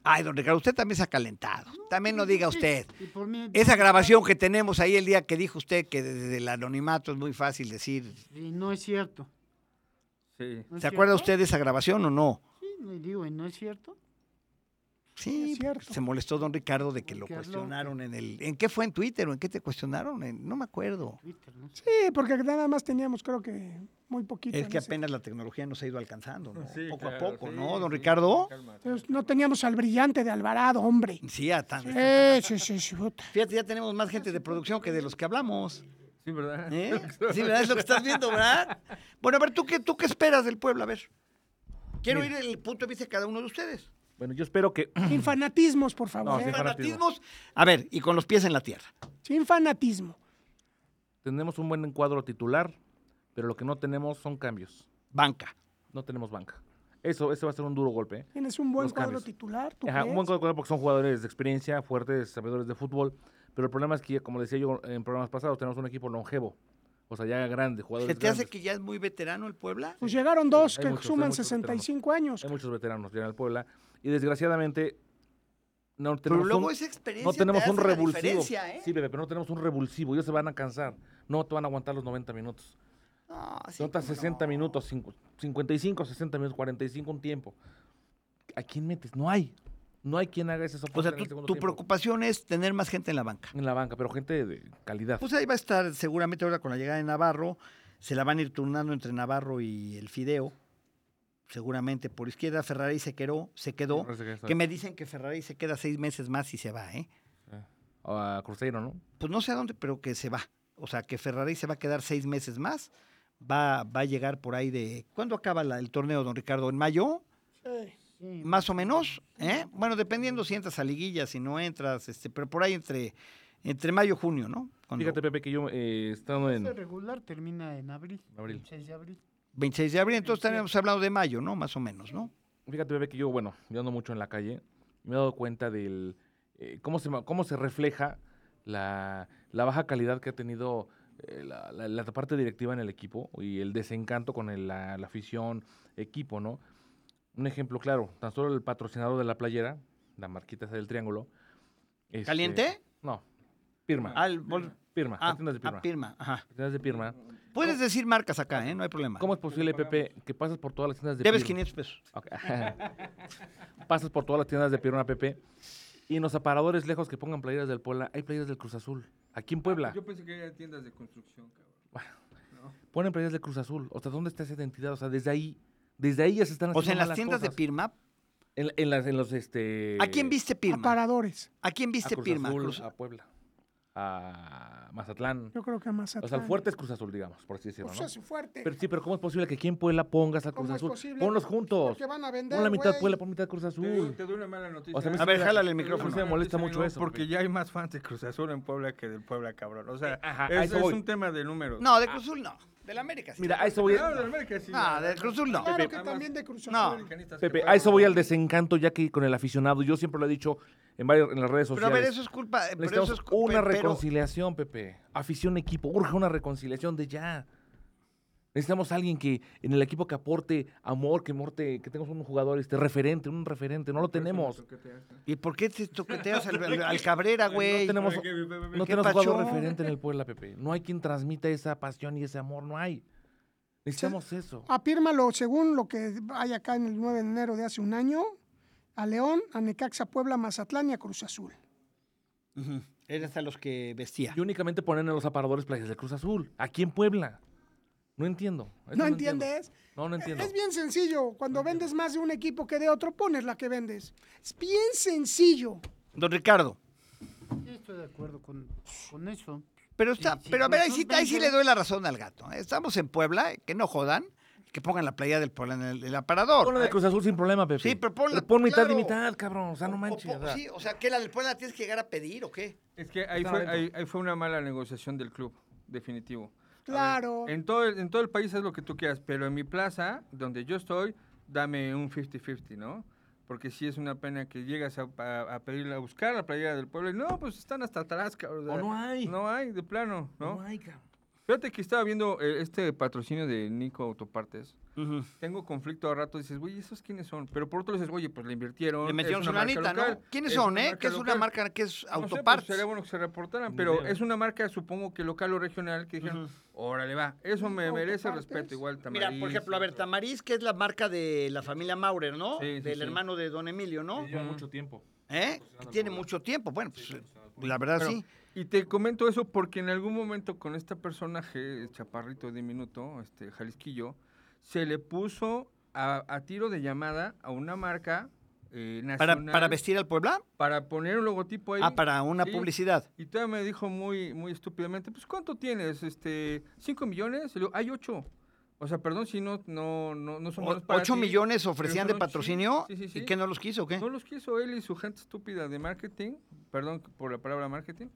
Ay, don Ricardo, usted también se ha calentado. También no diga usted.
Y por mí,
Esa grabación que tenemos ahí el día que dijo usted que desde el anonimato es muy fácil decir.
y no es cierto.
Sí.
¿No es
¿Se acuerda usted de esa grabación o no?
Sí, no, digo, ¿y no es cierto?
Sí,
Es cierto.
se molestó don Ricardo de que lo cuestionaron en el... ¿En qué fue en Twitter o en qué te cuestionaron? En- no me acuerdo.
Twitter, ¿no?
Sí, porque nada más teníamos, creo que, muy poquito.
Es que
ese-
apenas la tecnología nos ha ido alcanzando, ¿no?
Sí,
poco a poco,
sí,
¿no, don
sí,
Ricardo?
calma.
Entonces, no teníamos al brillante de Alvarado, hombre.
Sí, a tan-
Sí, sí, sí.
Fíjate, ya tenemos más gente de producción que de los que hablamos.
Sí, ¿verdad?
¿eh? Sí, ¿verdad? Es lo que estás viendo, ¿verdad? Bueno, a ver, ¿tú qué, ¿tú qué esperas del pueblo? A ver. Quiero oír el punto de vista de cada uno de ustedes.
Bueno, yo espero que.
Sin fanatismos, por favor.
No,
¿eh?
sin fanatismo.
Fanatismos. A ver, y con los pies en la tierra.
Sin fanatismo.
tenemos un buen cuadro titular, pero lo que no tenemos son cambios.
Banca.
No tenemos banca. Eso, ese va a ser un duro golpe. ¿eh?
Tienes un buen
Los
cuadro
cambios.
titular, ¿tú
Ajá, un buen cuadro porque son jugadores de experiencia, fuertes, sabedores de fútbol. Pero el problema es que, como decía yo en programas pasados, tenemos un equipo longevo. O sea, ya grande,
¿Se
jugadores
te hace que ya es muy veterano el Puebla?
Pues llegaron dos que
muchos,
suman
muchos
65 años.
Hay muchos veteranos ya en el Puebla. Y desgraciadamente, no
Pero
tenemos
luego
un,
esa experiencia
no tenemos
te
un
hace
revulsivo.
¿eh?
Sí, bebé, pero no tenemos un revulsivo. Ellos se van a cansar. No te van a aguantar los 90 minutos.
No, sí,
Son hasta
cómo
60
no.
minutos, cincu- 55, 60 minutos, 45 un tiempo. ¿A quién metes? No hay. No hay quien haga ese soporte
O sea,
en
tu,
el segundo
tu preocupación es tener más gente en la banca.
En la banca, pero gente de calidad.
Pues ahí va a estar seguramente ahora con la llegada de Navarro. Se la van a ir turnando entre Navarro y el Fideo. Seguramente por izquierda Ferrari se quedó, se quedó. Que me dicen que Ferrari se queda seis meses más y se va, ¿eh?
O a Cruzeiro, ¿no?
Pues no sé a dónde, pero que se va. O sea, que Ferrari se va a quedar seis meses más. Va, va a llegar por ahí de... ¿Cuándo acaba la- el torneo, don Ricardo? ¿En mayo?
Sí.
Sí,
Más o menos, ¿eh? Bueno, dependiendo si entras a liguilla, si no entras, este, pero por ahí entre, entre mayo y junio, ¿no? Cuando-
Fíjate, Pepe, que yo eh, estando en...
Este regular termina en abril.
Abril.
26 de abril.
26 de abril, entonces estaríamos hablando de mayo, ¿no? Más o menos, ¿no?
Fíjate, bebé, que yo, bueno, yo ando mucho en la calle. Me he dado cuenta del... eh, cómo, se, cómo se refleja la, la baja calidad que ha tenido eh, la, la- la parte directiva en el equipo y el desencanto con el- la, la afición, equipo, ¿no? Un ejemplo claro, tan solo el patrocinador de la playera, la marquita esa del triángulo. este,
¿Caliente?
No, Pirma.
Al bol-
Pirma,
ah,
las tiendas de Pirma.
ah, Pirma, ajá.
Las tiendas de Pirma.
Puedes decir marcas acá, ¿eh? No hay problema.
¿Cómo es posible, Pepe, que pasas por todas las tiendas de
Debes
Pirma?
500 pesos.
Ok. Pasas por todas las tiendas de Pirma, Pepe. Y en los aparadores lejos que pongan playeras del Puebla, hay playeras del Cruz Azul. Aquí en Puebla
Yo pensé que había tiendas de construcción, cabrón.
ponen playeras del Cruz Azul. O sea, ¿dónde está esa identidad? O sea, desde ahí, desde ahí ya se están
O sea, en
haciendo
las tiendas de. Pirma,
En, en las, en los, este...
¿a quién viste Pirma?
Aparadores.
¿A quién
a
viste
Cruz
Pirma?
Azul,
Cruz-
a Puebla. a Mazatlán.
Yo creo que a Mazatlán.
O sea, el fuerte es Cruz Azul, digamos, por así decirlo,
Pues
¿no?
es fuerte.
Pero sí, pero ¿cómo es posible que aquí en Puebla pongas a Cruz
¿Cómo es
Azul?
posible?
Ponlos juntos.
Porque van a vender,
Pon la mitad
güey.
Puebla, pon mitad Cruz
Te
Azul.
te doy una mala noticia.
O sea, a
A ver,
me-
jálale el
Te
micrófono.
Sí, me molesta mucho eso,
Porque ya hay más fans de Cruz Azul en Puebla que del Puebla, cabrón. O sea,
Ajá, a
es,
eso
es un tema de números.
No, de Cruz Azul no. Del América sí.
Mira, a eso voy.
No, del América sí.
No, del Cruz Azul no.
Claro
Pepe,
que
además-
también de Cruz
No.
Azul.
Americanistas que
Pepe, a eso voy al desencanto ya que con el aficionado. Yo siempre lo he dicho en, varios, en las redes
Pero a
sociales.
ver, eso es culpa. Pero eso es cu-
una
pero-
reconciliación, Pepe. Afición, equipo. Urge una reconciliación de ya. Necesitamos a alguien que en el equipo que aporte amor, que aporte, que tengamos un jugador este referente, un referente. No lo tenemos.
¿Y por qué te toqueteas al, Cabrera, güey?
No tenemos, no
¿qué
tenemos jugador referente en el Puebla, Pepe. No hay quien transmita esa pasión y ese amor. No hay. Necesitamos eso.
Afírmalo según lo que hay acá en el 9 de enero de hace un año. A León, a Necaxa, Puebla, Mazatlán y a Cruz Azul.
Ujú. Eres a los que vestía.
Y únicamente ponen en los aparadores playas de Cruz Azul. Aquí en Puebla. No entiendo.
¿No
entiendo.
entiendes?
No, no entiendo.
Es bien sencillo. Cuando vendes más de un equipo que de otro, pones la que vendes. Es bien sencillo.
Don Ricardo.
Sí, estoy de acuerdo con, con eso.
Pero está,
Sí, sí,
pero a ver, ahí sí, ahí sí le doy la razón al gato. ¿eh? Estamos en Puebla, que no jodan, que pongan la playa del Puebla en el, el aparador.
Ponla de Cruz Azul sin problema, Pepe.
Sí, pero ponla-
pon mitad
claro.
y mitad, cabrón. O sea, no manches.
o-
o sea.
sí, o sea, que la del Puebla la tienes que llegar a pedir o qué?
Es que ahí fue, ahí, ahí fue una mala negociación del club, definitivo. Ver,
Claro.
en, todo el, en todo el país es lo que tú quieras, pero en mi plaza, donde yo estoy, dame un 50-50, ¿no? Porque sí es una pena que llegas a, a, a pedirle, a buscar la playera del pueblo y no, pues están hasta atrás, cabrón.
O no hay.
No hay, de plano, ¿no?
No hay, cabrón.
Fíjate que estaba viendo eh, este patrocinio de Nico Autopartes. Tengo conflicto a rato, dices, güey, ¿esos quiénes son? Pero por otro dices, oye, pues le invirtieron.
Le metieron su lanita, ¿no? ¿Quiénes
es
son, eh? Que es una marca que es
No sé, pues, sería bueno que se reportaran, pero es una marca, supongo que local o regional, que dijeron, órale, va. Eso me merece respeto, igual
Mira,
Tamariz.
por ejemplo, a ver, Tamariz, que es la marca de la familia Maurer, ¿no?
Sí, sí,
Del
sí.
hermano de Don Emilio, ¿no?
Lleva mucho tiempo.
¿Eh? Tiene mucho tiempo. Bueno, pues la verdad
Pero-
sí.
Y te comento eso porque en algún momento con este personaje, el chaparrito diminuto, este Jalisquillo, se le puso a, a tiro de llamada a una marca eh,
¿Para,
nacional
para vestir al Puebla?
para poner un logotipo ahí.
Ah, para una
Sí.
publicidad.
Y todavía me dijo muy, muy estúpidamente, pues ¿cuánto tienes? Este, ¿cinco millones? Y le digo, hay ocho. O sea, perdón si no, no, no, no son
O-
buenos para
¿Ocho
ti,
millones ofrecían de patrocinio?
Sí, sí, sí.
¿Y qué no los quiso o qué?
No los quiso él y su gente estúpida de marketing, perdón por la palabra marketing,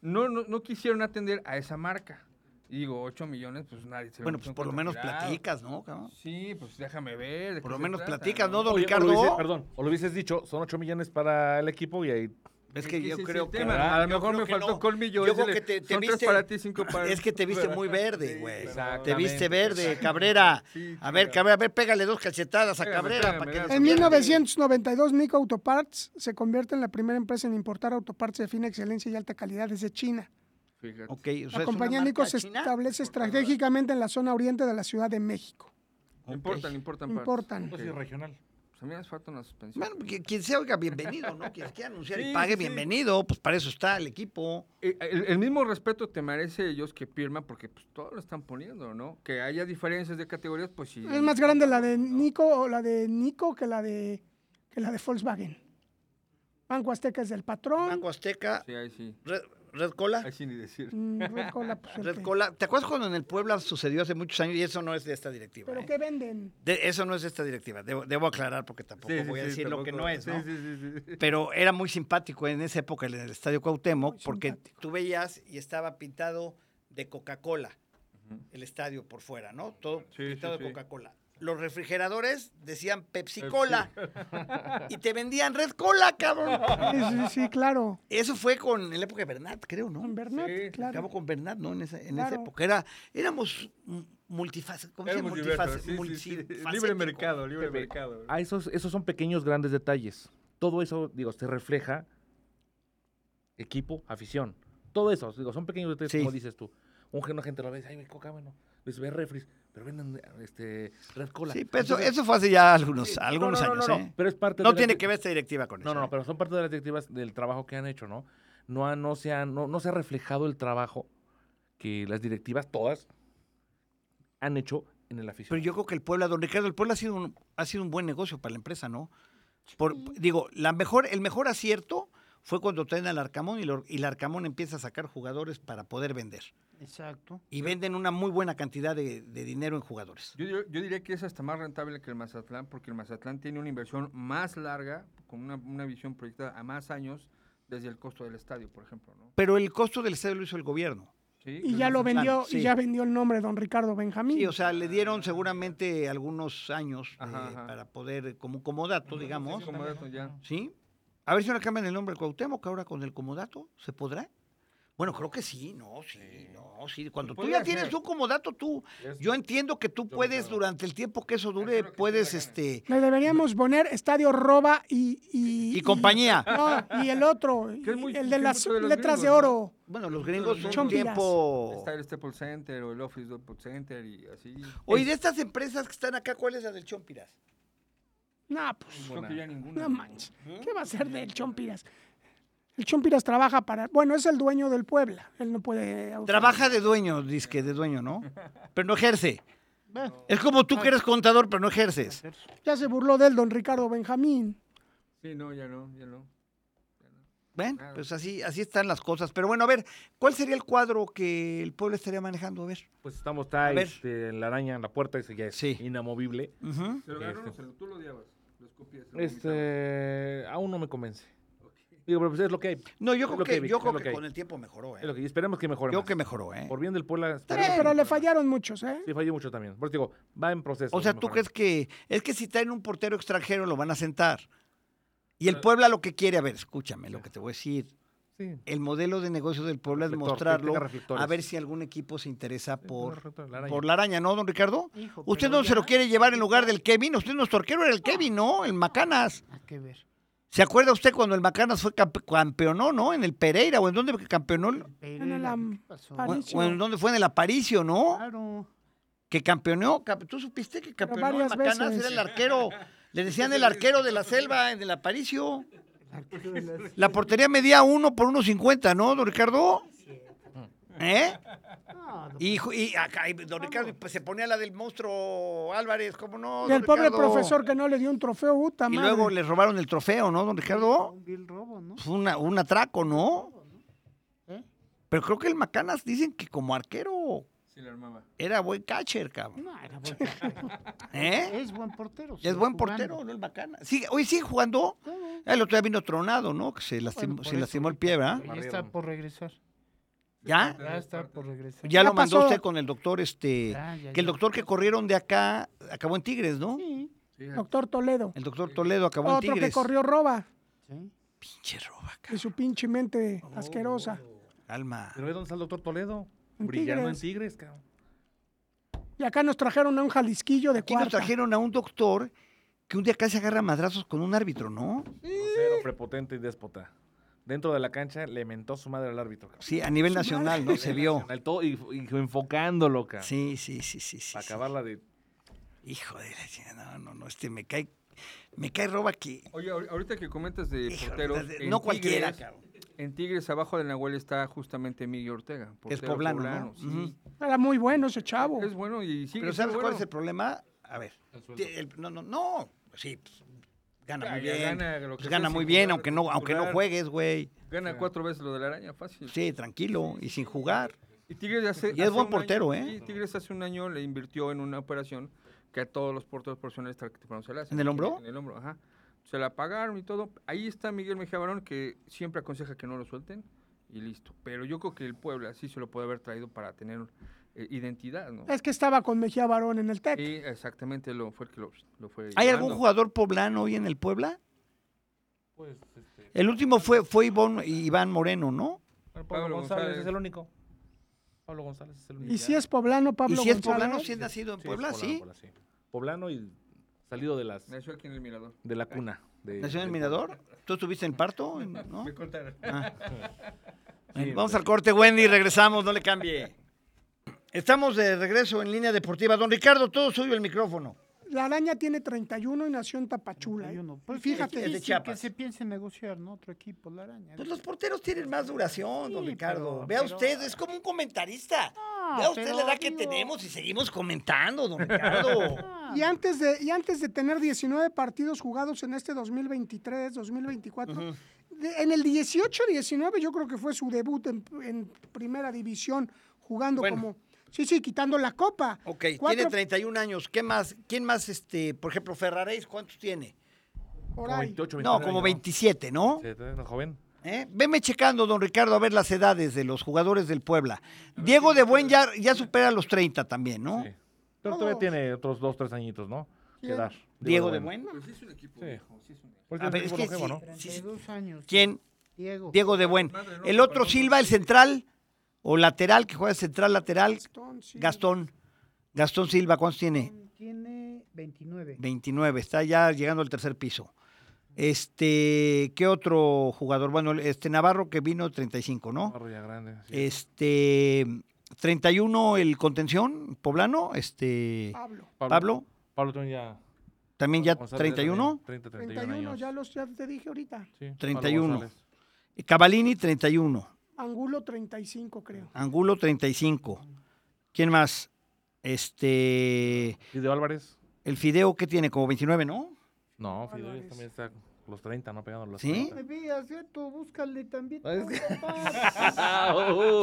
no, no, no quisieron atender a esa marca. Y digo, 8 millones, pues nadie se ve
Bueno,
que
pues por lo menos
contaminados.
platicas, ¿no? cabrón?
Sí, pues déjame ver. de
Por lo menos
trata,
platicas, ¿no, don
Oye, o
Ricardo?
lo hubiese- perdón, o lo hubieses dicho, son 8 millones para el equipo y ahí.
Es que yo creo que... ¿verdad?
A lo mejor me
que
faltó
no.
colmillo.
Yo creo que te, te
son tres
viste...
para ti, cinco para
Es que te viste muy verde,
Sí,
güey. Te
exactamente.
viste verde, Cabrera.
Sí,
A ver. Cabrera, a ver, pégale dos cachetadas a Cabrera.
pégame,
para que
pégame.
se
En
pierde.
1992, Nico Autoparts se convierte en la primera empresa en importar autopartes de fina excelencia y alta calidad desde China.
Fíjate.
Ok, o sea,
La
¿es una
compañía Nico se
china?
establece estratégicamente en la zona oriente de la Ciudad de México.
Importan, importan. partes.
Importan.
Ok.
regional.
Pues a mí me hace falta una suspensión.
Bueno, quien sea, oiga, bienvenido, ¿no? Quien quiera anunciar y pague,
sí,
bienvenido. Pues para eso está el equipo.
Eh, El, el mismo respeto te merece ellos que firma porque pues todo lo están poniendo, ¿no? Que haya diferencias de categorías, pues sí.
Es más grande la de Nico o la de Nico que la de que la de Volkswagen. Banco Azteca es del patrón.
Banco Azteca,
Sí, ahí sí.
Red Cola.
Sí ni decir.
Mm, Red Cola, pues,
Red Cola. ¿Te acuerdas cuando en el Puebla sucedió hace muchos años? Y eso no es de esta directiva.
¿Pero
¿eh?
qué venden?
De- eso no es de esta directiva. Debo, debo aclarar porque tampoco
Sí, sí,
voy a
sí,
decir lo que no es, ¿no?
sí, sí, sí, sí.
Pero era muy simpático en esa época en el Estadio Cuauhtémoc
Muy
porque
simpático.
tú veías y estaba pintado de Coca-Cola el estadio por fuera, ¿no? Todo
Sí,
pintado
sí,
de
sí.
Coca-Cola. Los refrigeradores decían Pepsi Cola y te vendían Red Cola, cabrón.
Sí, sí, sí, claro.
Eso fue con en la época de Bernat, creo, ¿no?
Con Bernat,
Sí,
claro.
Acabó con Bernat, ¿no? En esa, en esa
Claro.
época. Era, éramos multifacéticos. ¿Cómo se llama?
Éramos diversos,
Multiface-
sí, sí, sí.
multifacético.
Libre mercado, libre
Pepe,
mercado.
Ah, esos, esos son pequeños, grandes detalles. Todo eso, digo, se refleja equipo, afición. Todo eso, digo, son pequeños detalles,
Sí.
como dices tú. Un, una gente lo ve, ay, güey, coca, bueno. Les ve refris, pero venden este, Red Cola.
Sí, pero eso,
Entonces,
eso fue hace ya algunos,
sí, no,
algunos
no, no,
años,
no, no,
¿eh?
Pero es parte
No
de la-
tiene que ver esta directiva con eso.
No, no,
¿eh?
no, pero son parte de las directivas del trabajo que han hecho, ¿no? No, ha- no, se, ha, no, no se ha reflejado el trabajo que las directivas, todas, han hecho en el afición.
Pero yo creo que el Puebla, don Ricardo, el Puebla ha sido un, ha sido un buen negocio para la empresa, ¿no? Por, digo, la mejor, el mejor acierto fue cuando traen al Arcamón y, lo- y el Arcamón empieza a sacar jugadores para poder vender.
Exacto.
Y venden una muy buena cantidad de, de dinero en jugadores.
Yo, dir- yo diría que es hasta más rentable que el Mazatlán, porque el Mazatlán tiene una inversión más larga, con una, una visión proyectada a más años, desde el costo del estadio, por ejemplo. ¿no?
Pero el costo del estadio lo hizo el gobierno.
¿Sí?
Y ya lo vendió,
sí.
y ya vendió el nombre de don Ricardo Benjamín.
Sí, o sea, le dieron seguramente algunos años eh,
Ajá,
para poder, como un comodato, digamos.
Sí, como dato ya.
¿Sí? A ver si ahora cambian el nombre al Cuauhtémoc, ahora con el comodato, ¿se podrá? Bueno, creo que sí, no, sí, no, sí. Cuando tú ya tienes un comodato, tú,
Es-
yo entiendo que tú puedes, durante el tiempo que eso dure,
que
puedes, este,
Le deberíamos poner Estadio Roba y... Y,
y compañía.
No, y el otro,
Que es muy-
el de las
de
letras de oro.
Bueno, los gringos un
Chompiras.
tiempo...
Está el Staples Center o el Office Depot Center y así.
Oye, de estas empresas que están acá, ¿cuál es la del Chompiras?
No, pues,
Creo que ya ninguna.
no manches. ¿Qué va a ser del Chompiras? El Chompiras trabaja para... Bueno, es el dueño del Puebla. Él no puede...
Trabaja de dueño, dice que de dueño, ¿no? Pero no ejerce. Es como tú que eres contador, pero no ejerces.
Ya se burló de él don Ricardo Benjamín.
Sí, no, ya no, ya no. Claro.
pues así, así están las cosas. Pero bueno, a ver, ¿cuál sería el cuadro que el pueblo estaría manejando? A ver.
Pues estamos, está este, en la araña en la puerta, ese ya es
Sí.
inamovible.
Se lo ganó,
Este.
se lo- tú lo odiabas.
Este, aún no me convence. Digo, pero pues es lo que hay.
No, yo
Es
creo que, yo creo que con el tiempo mejoró, ¿eh?
Es lo que y esperemos que mejore
Yo
más.
que mejoró, ¿eh?
Por bien del Puebla.
Sí, pero le fallaron muchos, ¿eh?
Sí, falló mucho también. Por eso digo, va en proceso.
O sea, ¿tú crees que es que si traen un portero extranjero lo van a sentar? Y el Puebla lo que quiere, a ver, escúchame lo que te voy a decir.
Sí.
El modelo de negocio del Puebla es
Reflector,
mostrarlo a ver si algún equipo se interesa por,
reflector, la araña.
por la araña, ¿no, don Ricardo?
Hijo,
Usted no se lo quiere llevar en lugar del Kevin. Usted nuestro arquero era el Kevin, ¿no? El Macanas.
Ver.
¿Se acuerda usted cuando el Macanas fue campe- campeonó, no? En el Pereira o en dónde campeonó?
En el Aparicio.
o en dónde fue en el Aparicio, ¿no?
Claro.
Que campeonó. cap- ¿Tú supiste que campeonó el Macanas?
veces.
Era el arquero. Le decían el arquero de la selva en el Aparicio. La portería medía uno por 1.50, ¿no, don Ricardo? ¿Eh?
No, no,
Y, acá, y don Ricardo pues, se ponía la del monstruo Álvarez, ¿cómo no?
Y el pobre
Ricardo?
profesor que no le dio un trofeo, puta
Y
madre.
luego le robaron el trofeo, ¿no, don Ricardo?
un vil robo, ¿no?
Una, un atraco, ¿no?
¿Eh?
Pero creo que el Macanas dicen que como arquero
Sí, la armaba.
era buen catcher, cabrón.
No, era buen portero.
¿Eh?
Es buen portero.
Es buen
jugando.
portero, ¿no? El Macanas. Sigue, hoy sigue jugando.
Claro.
El otro día vino tronado, ¿no? Que se lastimó, se lastimó el pie, ¿verdad?
Ya está por regresar.
¿Ya?
Ya está por regresar.
Ya,
Ya
lo mandó usted con el doctor, este,
Ya, ya,
que el doctor que corrieron de acá acabó en Tigres, ¿no?
Sí,
Doctor Toledo.
El doctor Toledo acabó en
Otro que
Tigres.
corrió roba
sí.
Pinche roba,
de
cabrón.
su pinche mente asquerosa.
Calma.
Pero ve dónde está el doctor Toledo. Brillando en
Tigres.
Cabrón.
Y acá nos trajeron a un Jalisquillo de
Aquí nos trajeron a un doctor que un día casi agarra madrazos con un árbitro, ¿no?
Grosero, prepotente y déspota. Dentro de la cancha le mentó su madre al árbitro. cabrón.
Sí, a nivel nacional, ¿no? Se vio.
Al todo y, y enfocándolo, cabrón.
Sí, sí, sí, sí. sí,
Para
sí.
acabarla de.
Hijo de la no, no, no, este me cae, me cae roba que.
Oye, ahor- ahorita que comentas de porteros.
de-
en
no cualquiera, cabrón.
En Tigres, abajo de Nahuel, está justamente Miguel Ortega.
Es
portero
poblano, ¿no?
sí.
Era muy bueno ese chavo.
Es bueno y sigue
Pero ¿sabes cuál es el problema? A ver, te- el- no, no, no, sí, pues, gana
Ya,
muy bien,
gana lo que
pues, gana muy bien, aunque no, aunque no juegues, güey.
Gana cuatro veces lo de la araña, fácil.
Sí, tranquilo y sin jugar.
Y Tigres hace,
Y es
hace
buen portero,
año-
¿eh?
sí, Tigres hace un año le invirtió en una operación que a todos los porteros profesionales tarjetizaron se la hacen.
¿En el hombro?
En el hombro, ajá. Se la pagaron y todo. Ahí está Miguel Mejía Barón que siempre aconseja que no lo suelten y listo. Pero yo creo que el Puebla sí se lo puede haber traído para tener eh, identidad, ¿no?
Es que estaba con Mejía Barón en el TEC.
Sí, exactamente lo fue el que lo, lo fue.
¿Hay
llevando.
algún jugador poblano hoy en el Puebla?
Pues, este.
El último fue, fue Ivón- Iván Moreno, ¿no?
Pablo,
Pablo
González,
González.
es el único. Pablo González es el único.
Y si es poblano, Pablo
y si es poblano, si es nacido en
Sí,
Puebla,
es poblano,
sí.
Puebla, sí. Poblano y salido de las
Nació aquí en el Mirador.
de la cuna. De,
¿Nació en el Mirador? ¿Tú estuviste en parto? ¿no?
Me contaron.
Ah. Vamos al corte, Wendy, regresamos, no le cambie. Estamos de regreso en línea deportiva. Don Ricardo, todo suyo el micrófono.
La araña tiene 31 y nació en Tapachula. ¿eh?
31.
Y
Pues
fíjate,
es de
difícil que
Chiapas.
se piense en negociar, ¿no? Otro equipo, la araña.
Pues los porteros tienen más duración, don Ricardo.
pero-
Vea
pero-
usted, es como un comentarista. Vea usted
pero
la edad que
digo-
tenemos y seguimos comentando, don Ricardo.
Ah,
Y antes, de, y antes de tener 19 partidos jugados en este 2023, 2024, de- en el 18-19 yo creo que fue su debut en, en primera división, jugando
Bueno.
como... Sí, sí, quitando la copa.
Ok,
Cuatro
tiene 31 años. ¿Qué más? ¿Quién más, este, por ejemplo, Ferraréis, cuántos tiene?
por
Como
ahí.
28,
No,
29
como
años.
27, ¿no?
Sí, siendo joven.
¿Eh? Veme checando, don Ricardo, a ver las edades de los jugadores del Puebla. Diego de Buen ya, ya supera los 30 también, ¿no?
Sí. Pero todavía tiene otros dos, tres añitos, ¿no? Que
¿Quién?
dar.
Diego de Buen.
Pues sí es un equipo
Sí.
viejo, sí es un equipo.
Porque
A
es
ver,
un
es
equipo
que sí.
¿no?
32 años.
¿Quién?
Diego.
Diego de Buen.
No,
El
no,
otro Silva, el central o lateral, que juega central lateral,
Gastón, sí.
Gastón. Gastón Silva, ¿cuántos tiene?
Tiene 29.
29, está ya llegando al tercer piso. Este, ¿qué otro jugador? Bueno, este Navarro que vino 35, ¿no?
Barro ya grande. sí.
Este, 31 el contención poblano, este
Pablo.
Pablo,
Pablo también ya.
también ya
González
31.
también, 30, 31,
31,
años.
ya, los, ya te dije ahorita.
Sí, Pablo
31.
González.
Cavalini 31,
Angulo 35, creo.
Angulo 35. ¿Quién más? Este,
Fideo Álvarez.
el Fideo que tiene como 29, ¿no?
No, Fideo
Álvarez.
también está los 30, no pegando los
¿Sí?
30.
Me veas, ¿cierto? Búscale también.
Ah.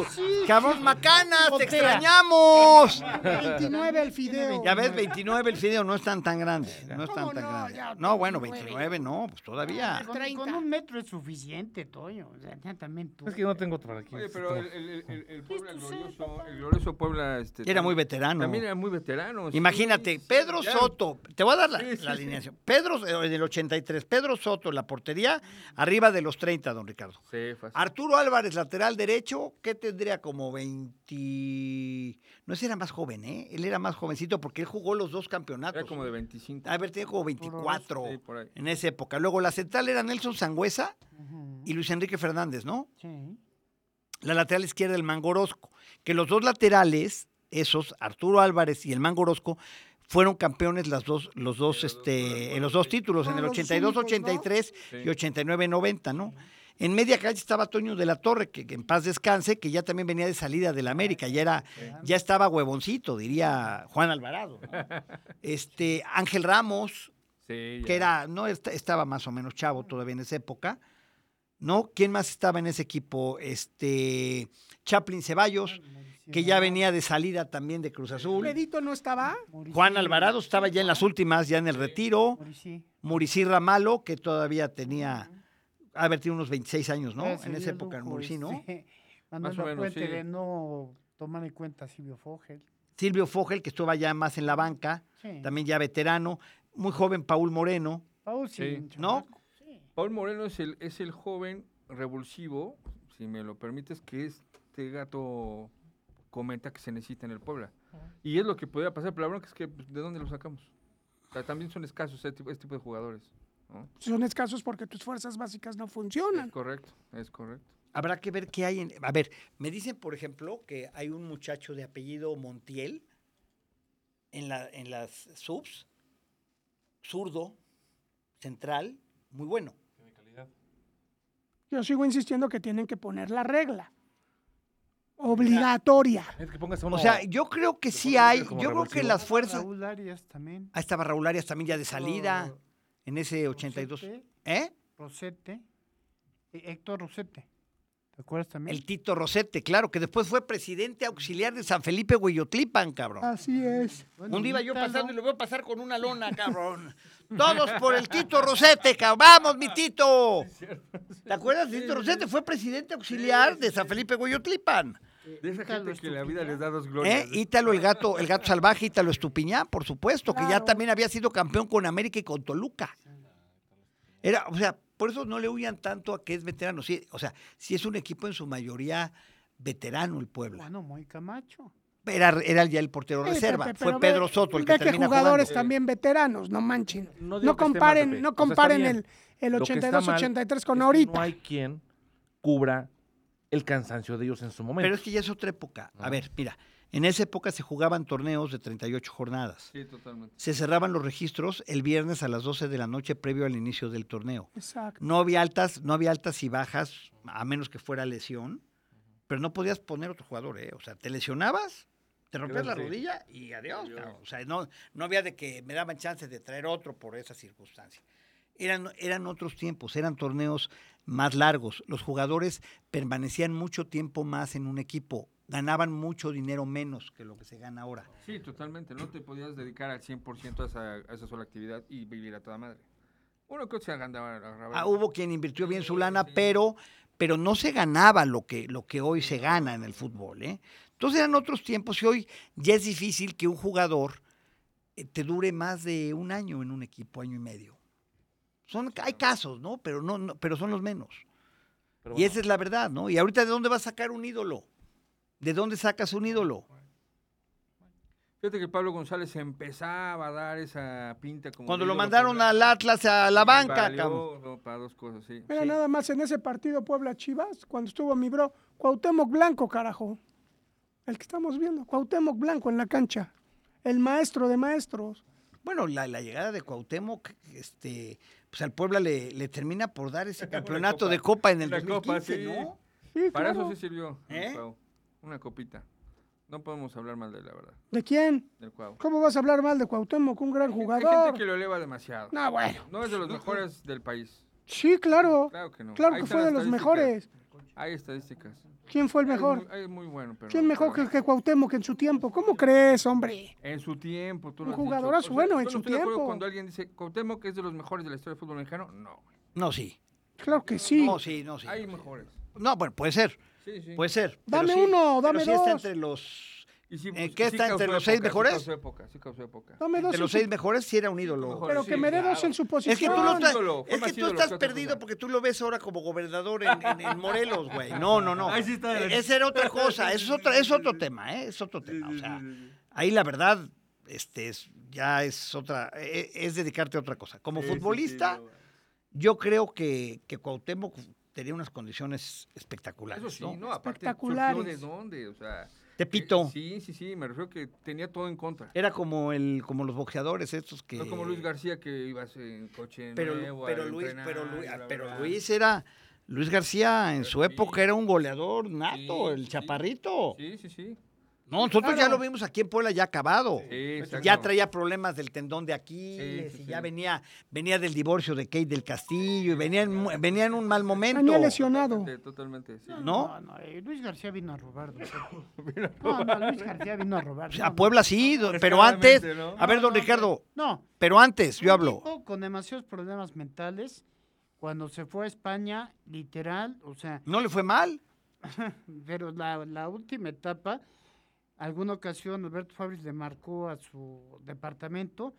Sí,
Cabrón Macanas, te extrañamos.
29 el Fideo.
Ya ves, 29 el Fideo, no es tan tan grande. No es tan
¿Cómo
tan
no?
grande.
Ya,
No, bueno,
29.
29 no, pues todavía.
Con,
30.
con un metro es suficiente, Toño. O sea, ya también tú.
Es que no tengo para aquí.
Oye, pero el, el, el, Puebla, glorioso, el glorioso Puebla... Este,
Era muy veterano.
También era muy veterano.
Imagínate,
sí,
Pedro
ya.
Soto, te voy a dar la,
Sí, sí,
la
sí.
alineación. Pedro, en el 83, Pedro Soto en la portería, arriba de los 30, don Ricardo.
Sí, fácil.
Arturo Álvarez, lateral derecho, ¿qué tendría como 20? No, ese era más joven, ¿eh? Él era más jovencito porque él jugó los dos campeonatos.
Era como de 25.
A ver, tenía como 24
Sí, por ahí.
en esa época. Luego la central era Nelson Sangüesa y Luis Enrique Fernández, ¿no?
Sí.
La lateral izquierda el Mangorosco. Que los dos laterales, esos, Arturo Álvarez y el Mangorosco, fueron campeones las dos, los dos, este, en los dos títulos, en el
los
82-83
Sí.
y 89-90, ¿no? En media calle estaba Toño de la Torre, que, que en paz descanse, que ya también venía de salida del América, ya era, ya estaba huevoncito, diría Juan Alvarado. ¿no? Este, Ángel Ramos,
Sí,
que era, no est- estaba más o menos chavo todavía en esa época. ¿No? ¿Quién más estaba en ese equipo? Este Chaplin Ceballos, que ya venía de salida también de Cruz Azul.
Pedito no estaba.
Juan Alvarado estaba ya en las últimas, ya en el retiro. Muricí Ramalo, que todavía tenía, a ver, tiene unos 26 años, ¿no?
Ya
en esa época,
lujo,
Muricí, ¿no?
Manuel
Más o menos,
Lapuente
sí.
de no tomar en cuenta a Silvio Fogel.
Silvio Fogel, que estuvo ya más en la banca,
Sí.
también ya veterano. Muy joven, Paul Moreno.
Paul, sí,
¿No?
Paul Moreno es el, es el joven revulsivo, si me lo permites, que este gato comenta que se necesita en el Puebla. Y es lo que podría pasar, pero la bronca es que pues, ¿de dónde lo sacamos? O sea, también son escasos este tipo, este tipo de jugadores. ¿no?
Son escasos porque tus fuerzas básicas no
Es
funcionan.
correcto, es correcto.
Habrá que ver qué hay en... A ver, me dicen, por ejemplo, que hay un muchacho de apellido Montiel en, la, en las subs, zurdo, central, muy bueno.
Tiene calidad.
Yo sigo insistiendo que tienen que poner la regla. Obligatoria.
Es que pongas a
O
uno-
sea, yo creo que sí hay,
como
yo creo que las fuerzas...
Raúl Arias también.
Ahí estaba Raúl Arias también ya de salida, en ese 82.
Rosete,
¿Eh?
Rosete. eh, Héctor Rosete. ¿Te acuerdas también?
El Tito Rosete, claro, que después fue presidente auxiliar de San Felipe Hueyotlipan, cabrón.
Así es.
Bueno,
Un día iba yo pasando y lo veo pasar con una lona, cabrón. Todos por el Tito Rosete, cabrón. ¡Vamos, mi Tito! ¿Te acuerdas? Tito Rosete fue presidente auxiliar de San Felipe Hueyotlipan.
De esa gente que la vida les da dos
¿Eh?
glorias.
Ítalo, el gato, el gato salvaje, Ítalo Estupiñán, por supuesto, que ya también había sido campeón con América y con Toluca. Era, o sea, por eso no le huyan tanto a que es veterano. Sí, o sea, sí es un equipo en su mayoría veterano el Puebla.
Bueno, muy Camacho.
Era, era ya el portero
Sí,
reserva.
Pepe,
Fue Pedro Soto el
ve
que termina
jugadores
jugando.
también veteranos, no manchen.
No
No,
que mal,
comparen,
Pepe.
no
O sea,
comparen el, el
Lo que está mal
82-83 con
que
ahorita.
No hay quien cubra el cansancio de ellos en su momento.
Pero es que ya es otra época. A
Ah.
ver, mira, En esa época se jugaban torneos de 38 jornadas.
Sí, totalmente.
Se cerraban los registros el viernes a las 12 de la noche previo al inicio del torneo.
Exacto.
No había altas, no había altas y bajas, a menos que fuera lesión, pero no podías poner otro jugador, ¿eh? O sea, te lesionabas, te rompías la rodilla y adiós. O sea, no, no había de que me daban chances de traer otro por esa circunstancia. Eran, eran otros tiempos, eran torneos más largos. Los jugadores permanecían mucho tiempo más en un equipo, ganaban mucho dinero menos que lo que se gana ahora.
Sí, totalmente. No te podías dedicar al 100% a esa, a esa sola actividad y vivir a toda madre. Uno que se agarraba-
Ah, hubo quien invirtió bien su lana, pero, pero no se ganaba lo que, lo que hoy se gana en el fútbol. ¿eh? Entonces eran otros tiempos y hoy ya es difícil que un jugador eh, te dure más de un año en un equipo, año y medio. Son, hay casos, ¿no? Pero, no, no- pero son los menos.
Pero
Y
bueno,
esa es la verdad, ¿no? Y ahorita, ¿de dónde vas a sacar un ídolo? ¿De dónde sacas un ídolo?
Fíjate que Pablo González empezaba a dar esa pinta como.
Cuando lo mandaron al Atlas a la banca,
Valió,
cabrón.
no, para dos cosas, sí.
Mira
Sí.
nada más en ese partido Puebla-Chivas, cuando estuvo mi bro, Cuauhtémoc Blanco, carajo. El que estamos viendo, Cuauhtémoc Blanco en la cancha. El maestro de maestros.
Bueno, la, la llegada de Cuauhtémoc, este, pues al Puebla le, le termina por dar ese campeonato de copa en el
Una
2015,
copa, sí.
¿no?
Sí,
Para
claro.
eso sí sirvió.
¿Eh?
Cuau. Una copita. No podemos hablar mal de él, la verdad.
¿De quién?
Del Cuau.
¿Cómo vas a hablar mal de Cuauhtémoc, un gran
Hay gente
jugador?
que lo eleva demasiado.
No, bueno.
No es de los mejores del país.
Sí, claro.
Claro que no.
Claro
Ahí
que fue de los mejores.
Hay estadísticas.
¿Quién fue el
Hay
mejor?
muy- Hay muy bueno, pero.
¿Quién mejor que,
pero-
que Cuauhtémoc en su tiempo? ¿Cómo crees, hombre?
En su tiempo, tú
Un
lo has dicho.
jugadorazo, bueno, en
no
su
estoy de acuerdo
tiempo.
Cuando alguien dice Cuauhtémoc es de los mejores de la historia del fútbol mexicano, no.
No, sí.
Claro que sí.
No, sí, no, sí.
Hay mejores.
No, bueno, puede ser.
Sí, sí.
Puede ser. pero
Dame
sí-
uno,
pero
dame
sí está
dos.
entre los.
Y sí,
¿En
pues,
qué
sí
está? ¿Entre los seis
época,
mejores?
Sí causó época, sí causó época.
Dame dos
De
en
los
su-
seis mejores sí era un ídolo.
Pero
Sí,
que me dé dos
claro.
en su
Es
posición.
que tú, no estás,
ídolo,
es que tú
ídolo
estás perdido porque tú lo ves ahora como gobernador en, en- en Morelos, güey. No, no, no.
Ahí sí está de la-
Esa era otra cosa. Eso es, otra, es otro tema, ¿eh? Es otro tema. O sea, ahí la verdad, este, es, ya es otra, e- es, dedicarte a otra cosa. Como
Sí, sí, sí,
futbolista,
no.
yo creo que, que Cuauhtémoc tenía unas condiciones espectaculares.
Eso sí,
¿no?
no, aparte de dónde, o sea.
Tepito.
eh, Sí, sí, sí, me refiero que tenía todo en contra.
Era como el, como los boxeadores estos que.
No como Luis García que ibas en coche
Pero,
nuevo
pero
a
Luis,
entrenar
pero, Luis,
bla, bla,
pero
bla.
Luis era. Luis García en su
sí.
época era un goleador nato,
Sí,
el chaparrito.
Sí, sí, sí.
No, nosotros ya lo vimos aquí en Puebla ya acabado.
Sí.
Ya traía problemas del tendón de Aquiles
Sí, sí,
y ya
sí.
venía, venía del divorcio de Kate del Castillo y venía en, venía en un mal momento.
Venía lesionado.
Totalmente, totalmente, sí.
¿No?
no, eh, Luis García vino a robar. don Pedro. No, no, Luis García vino a robar.
O sea,
no,
a Puebla sí, pero antes.
¿no?
A ver, don Ricardo,
No,
pero antes, yo hablo.
con demasiados problemas mentales. Cuando se fue a España, literal, o sea,
¿No le fue mal?
pero la, la última etapa, alguna ocasión Alberto Fabris le marcó a su departamento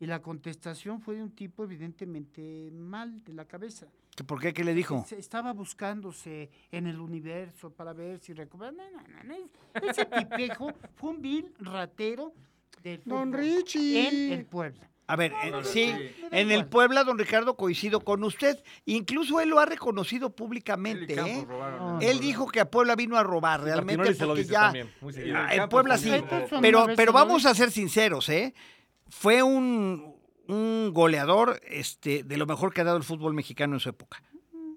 y la contestación fue de un tipo evidentemente mal de la cabeza.
¿Que ¿Por qué? ¿Qué le dijo?
Estaba buscándose en el universo para ver si recupera. No, no, no, no, es- Ese tipejo fue un vil ratero del
Don Richie.
en el Puebla.
A ver, eh, sí,
sí.
en el Puebla, don Ricardo, coincido con usted. Incluso él lo ha reconocido públicamente. ¿eh?
robaron
No,
en el
Él dijo que a Puebla vino a robar realmente
Martinoli se lo
porque
dice
ya
también.
Ah, en Puebla
también.
sí, pero pero vamos a ser sinceros, ¿eh? Fue un, un goleador este de lo mejor que ha dado el fútbol mexicano en su época.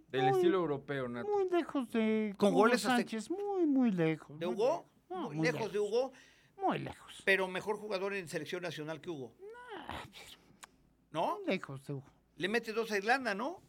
Del estilo europeo, Nato.
Muy lejos de
Con
Hugo
goles hasta-
Sánchez, muy, muy lejos.
¿De
muy
Hugo?
lejos. No,
Muy
muy
lejos de Hugo,
Muy lejos.
pero mejor jugador en selección nacional que Hugo. ¿No?
Lejos.
Le mete dos a Irlanda, ¿no?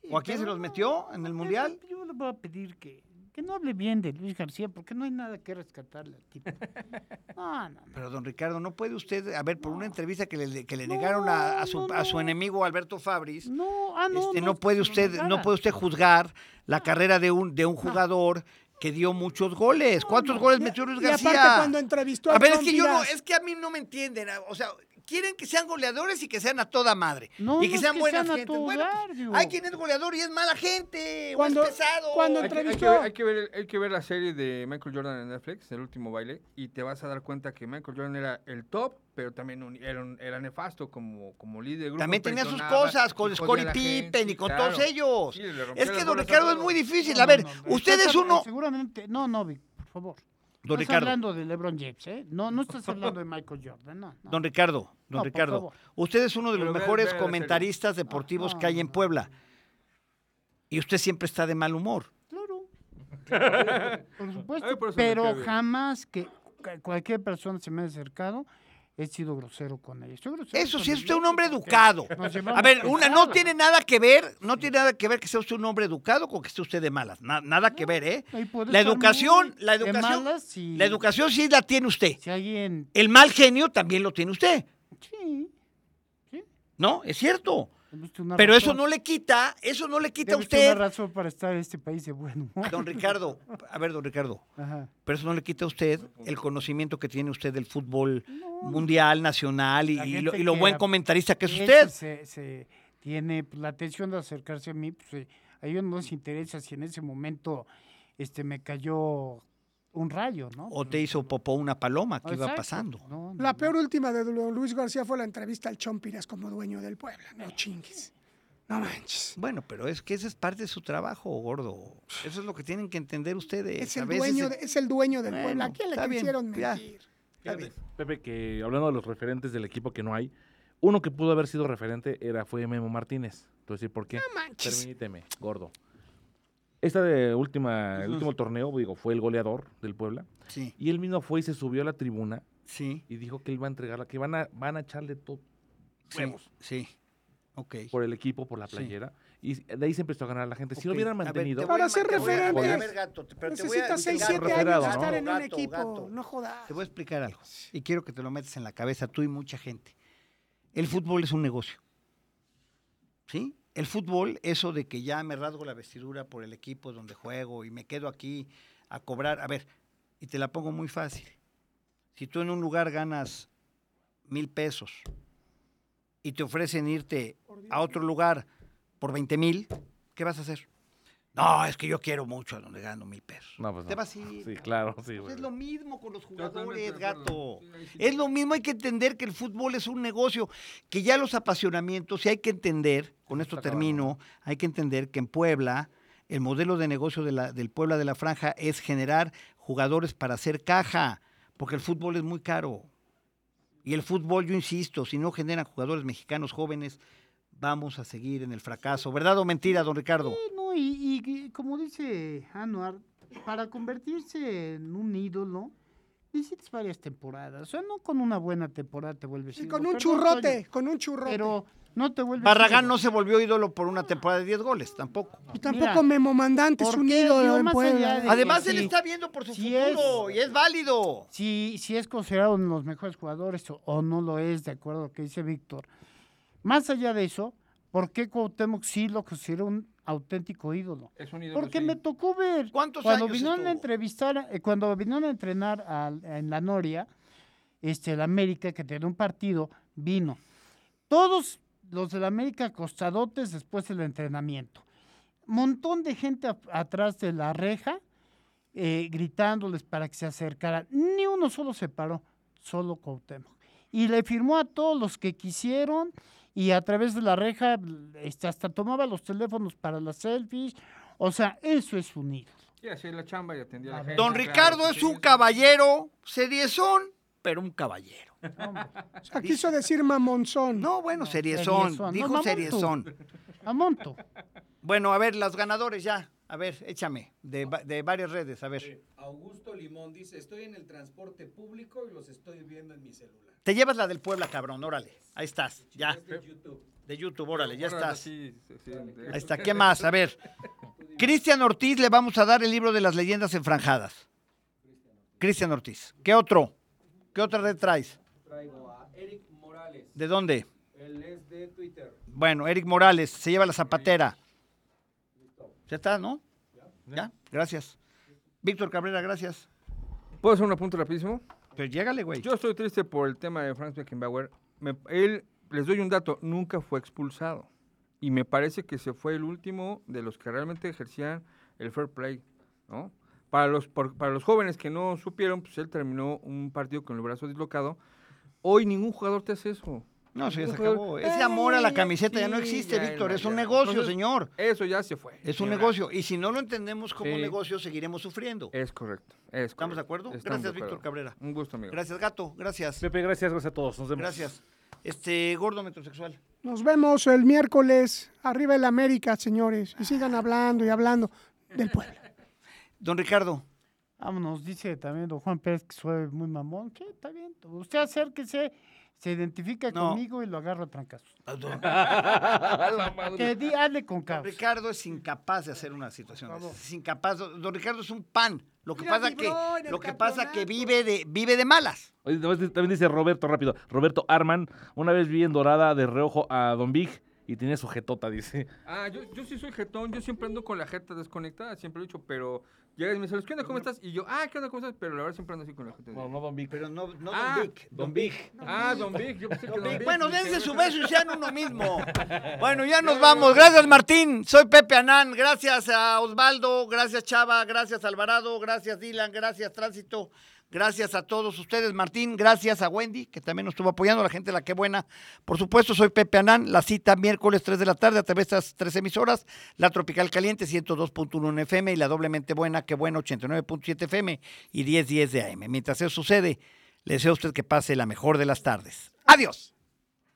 Sí,
¿O a quién se los metió en el Mundial?
Yo le voy a pedir que, que no hable bien de Luis García porque no hay nada que rescatarle al tipo. No, no, no.
Pero don Ricardo, ¿no puede usted, a ver, por una entrevista que le, que le
No,
negaron a, a su, a su enemigo Alberto Fabris,
No, ah,
este,
no,
puede usted, no puede usted juzgar la carrera de un, de un jugador que dio muchos goles. ¿Cuántos goles metió Luis
Y aparte
García?
cuando entrevistó a,
A ver, es que yo no, es que a mí no me entienden. O sea, quieren que sean goleadores y que sean a toda madre.
No,
y que
no es
sean
que
buenas
sean
gentes. Bueno, pues, hay quien es goleador y es mala gente.
Cuando-
o es pesado.
cuando
Hay que, hay que
entrevistó-
ver, hay, que ver, hay que ver la serie de Michael Jordan en Netflix, El último baile, y te vas a dar cuenta que Michael Jordan era el top, pero también un- era, un- era nefasto como, como líder de grupo.
También tenía sus cosas con Scottie Pippen y con
claro.
todos ellos.
Sí,
es que don Ricardo es muy difícil.
No,
a ver,
no, no,
usted
usted
es
sabe-
uno.
Seguramente, no, no, Vic, por favor.
Don
Estás
Ricardo.
hablando de LeBron James, ¿eh? No, no estás hablando de Michael Jordan, no. no.
Don Ricardo, don
No,
Ricardo, usted es uno de los
Pero
mejores comentaristas deportivos
no,
que hay en. Puebla. Y usted siempre está de mal humor.
Claro. Por supuesto.
Ay,
pero jamás que cualquier persona se me ha acercado, he sido grosero con. Soy grosero
Eso
con
sí, es usted un hombre educado. A ver, una, no tiene nada que ver, no tiene nada que ver que sea usted un hombre educado con que esté usted de malas. Na- nada que ver, ¿eh? La educación, la educación,
si-
la educación sí la tiene usted.
Si alguien.
El mal genio también lo tiene usted,
Sí.
¿no? Es cierto.
Una
Pero eso no le quita, eso no le quita a
usted una razón para estar en este país de buen humor.
Don Ricardo, a ver, don Ricardo,
Ajá.
pero eso no le quita a usted el conocimiento que tiene usted del fútbol mundial, nacional y, lo, y buen comentarista que es usted.
Se, se tiene pues, la atención de acercarse a mí, pues eh, a ellos no les interesa si en ese momento este me cayó un rayo, ¿no?
O te hizo popó una paloma que iba pasando.
No, no,
La
no.
peor última de Luis García fue la entrevista al Chompiras como dueño del Puebla. No chingues. No manches.
Bueno, pero es que ese es parte de su trabajo, gordo. Eso es lo que tienen que entender ustedes.
Es
A
el,
veces
dueño de- es el dueño del
Bueno,
Puebla. ¿A quién le
bien,
quisieron
ya.
mentir?
Pepe, que hablando de los referentes del equipo que no hay, uno que pudo haber sido referente era fue Memo Martínez. Entonces, ¿por qué?
manches.
Permíteme, gordo. Esta de última, el último torneo, digo, fue el goleador del Puebla.
Sí,
Y él mismo fue y se subió a la tribuna
sí,
y dijo que él va a entregarla, que van a, van a echarle todo
sí, sí. Ok.
por el equipo, por la
Sí.
playera. Y de ahí se empezó a ganar la gente. Si lo
ver,
mantenido,
te voy a
Para ser
te voy a-
referente, Necesitas 6,
gato,
7
referado,
años
¿no?
estar en un
gato,
equipo.
gato.
No jodas.
Te voy a explicar algo. Y quiero que te lo metas en la cabeza tú y mucha gente. El fútbol es un negocio. ¿Sí? El fútbol, eso de que ya me rasgo la vestidura por el equipo donde juego y me quedo aquí a cobrar. A ver, y te la pongo muy fácil. Si tú en un lugar ganas mil pesos y te ofrecen irte a otro lugar por 20 mil, ¿qué vas a hacer? No, es que yo quiero mucho a donde gano mil pesos.
no, pues
Te
no.
vas a ir.
Sí, claro, sí.
Pues es lo mismo con los jugadores, gato. Es lo mismo, hay que entender que el fútbol es un negocio, que ya los apasionamientos, y hay que entender, con esto
está
termino, hay que entender que en Puebla, el modelo de negocio de la, del Puebla de la Franja es generar jugadores para hacer caja, porque el fútbol es muy caro. Y el fútbol, yo insisto, si no generan jugadores mexicanos jóvenes, vamos a seguir en el fracaso. ¿Verdad o mentira, don Ricardo?
Sí, no, y, y- como dice Anuar, para convertirse en un ídolo, necesitas varias temporadas. O sea, no con una buena temporada te vuelves
Sí,
ídolo.
con un
Perdón,
churrote, con un churrote.
Pero no te vuelves
Barragán
ídolo.
no se volvió ídolo por una temporada de 10 goles, tampoco.
y tampoco
mira,
Memo Mandante es
¿por
un ídolo en Puebla.
Además, él
sí.
está viendo por su futuro
es.
y es válido.
si, si es considerado uno de los mejores jugadores o, o no lo es, de acuerdo a lo que dice Víctor. Más allá de eso, ¿por qué Cuauhtémoc sí lo considera un auténtico ídolo?
Es un ídolo,
Porque
sí.
me tocó ver
¿Cuántos
cuando
años
vinieron a entrevistar, eh, cuando vinieron a entrenar en la Noria, este, el América, que tenía un partido, vino. Todos los del América acostadotes después del entrenamiento. Montón de gente a- atrás de la reja, eh, gritándoles para que se acercaran. Ni uno solo se paró, solo Cuauhtémoc. Y le firmó a todos los que quisieron y a través de la reja este, hasta tomaba los teléfonos para las selfies. O sea, eso es un ídolo.
Sí, hacía la chamba y atendía a la gente.
Don
claro,
Ricardo
sí,
es un
sí.
caballero, seriezón, pero un caballero.
O sea, quiso decir mamonzón.
No, bueno, seriezón,
seriezón, no,
dijo
tú.
seriezón.
A monto.
Bueno, a ver, los ganadores ya. A ver, échame, de, de varias redes, a ver.
Augusto Limón dice, estoy en el transporte público y los estoy viendo en mi celular.
Te llevas la del Puebla, cabrón, órale. Ahí estás, ya.
Es de YouTube.
De YouTube, órale, ya estás.
sí.
Ahí está, ¿qué más? A ver. Cristian Ortiz le vamos a dar el libro de las leyendas enfranjadas. Cristian Ortiz. ¿Qué otro? ¿Qué otra red traes?
Traigo a Eric Morales.
¿De dónde?
Él es de Twitter.
Bueno, Eric Morales, se lleva la zapatera. Ya está, ¿no? Ya, gracias. Víctor Cabrera, gracias.
¿Puedo hacer un apunte rapidísimo?
Pero llégale, güey.
Yo estoy triste por el tema de Franz Beckenbauer. Me- él, les doy un dato, nunca fue expulsado. Y me parece que se fue el último de los que realmente ejercían el fair play, ¿no? Para los, por- para los jóvenes que no supieron, pues él terminó un partido con el brazo dislocado. Hoy ningún jugador te hace eso.
No, eso ya se acabó. Ese amor a la camiseta ya no
sí,
existe,
ya,
Víctor.
ya,
Es un negocio,
Entonces,
señor.
Eso ya se fue.
Es un
Ya.
negocio. Y si no lo entendemos como
Sí.
negocio, seguiremos sufriendo.
Es correcto. es
¿Estamos de acuerdo?
Estamos
Gracias,
de
Víctor. Cabrera.
Un gusto, amigo.
Gracias, Gato. Gracias.
Pepe, gracias, gracias a todos. Nos vemos.
Gracias. Este, gordo metrosexual.
Nos vemos el miércoles. Arriba el América, señores. Y sigan hablando y hablando del pueblo.
Don Ricardo.
Vámonos, dice también don Juan Pérez que soy muy mamón. ¿Qué? Está bien. Usted acérquese, se identifica
No.
conmigo y lo agarro a trancazos.
Don
La madre.
Que di, hazle con caos.
Ricardo es incapaz de hacer una situación. Es incapaz. Don Ricardo es un pan. Lo que
Mira,
pasa que lo que pasa que vive de vive de malas.
Oye, también también dice Roberto, rápido. Roberto Arman, una vez vi en Dorada de reojo a Don Big y tiene su jetota, dice.
Ah, yo, yo sí soy jetón, yo siempre ando con la jeta desconectada, siempre lo he dicho, pero llegas y me dices, ¿qué onda, cómo estás? Y yo, ah, ¿qué onda, cómo estás? Pero la verdad siempre ando así con la jeta.
No, no Don Big.
Pero no, no
ah,
Don Vic.
Don Vic. Ah, Don Vic, yo pensé que Don Vic.
Bueno, dense su beso y sean uno mismo. Bueno, ya nos vamos. Gracias, Martín. Soy Pepe Anán. Gracias a Osvaldo. Gracias, Chava. Gracias, Alvarado. Gracias, Dylan. Gracias, Tránsito. Gracias a todos ustedes, Martín. Gracias a Wendy, que también nos estuvo apoyando, la gente la que buena. Por supuesto, soy Pepe Anán. La cita miércoles 3 de la tarde a través de estas tres emisoras: la Tropical Caliente 102.1 en FM y la doblemente buena, que buena 89.7 FM y 1010 de AM. Mientras eso sucede, le deseo a usted que pase la mejor de las tardes. Adiós.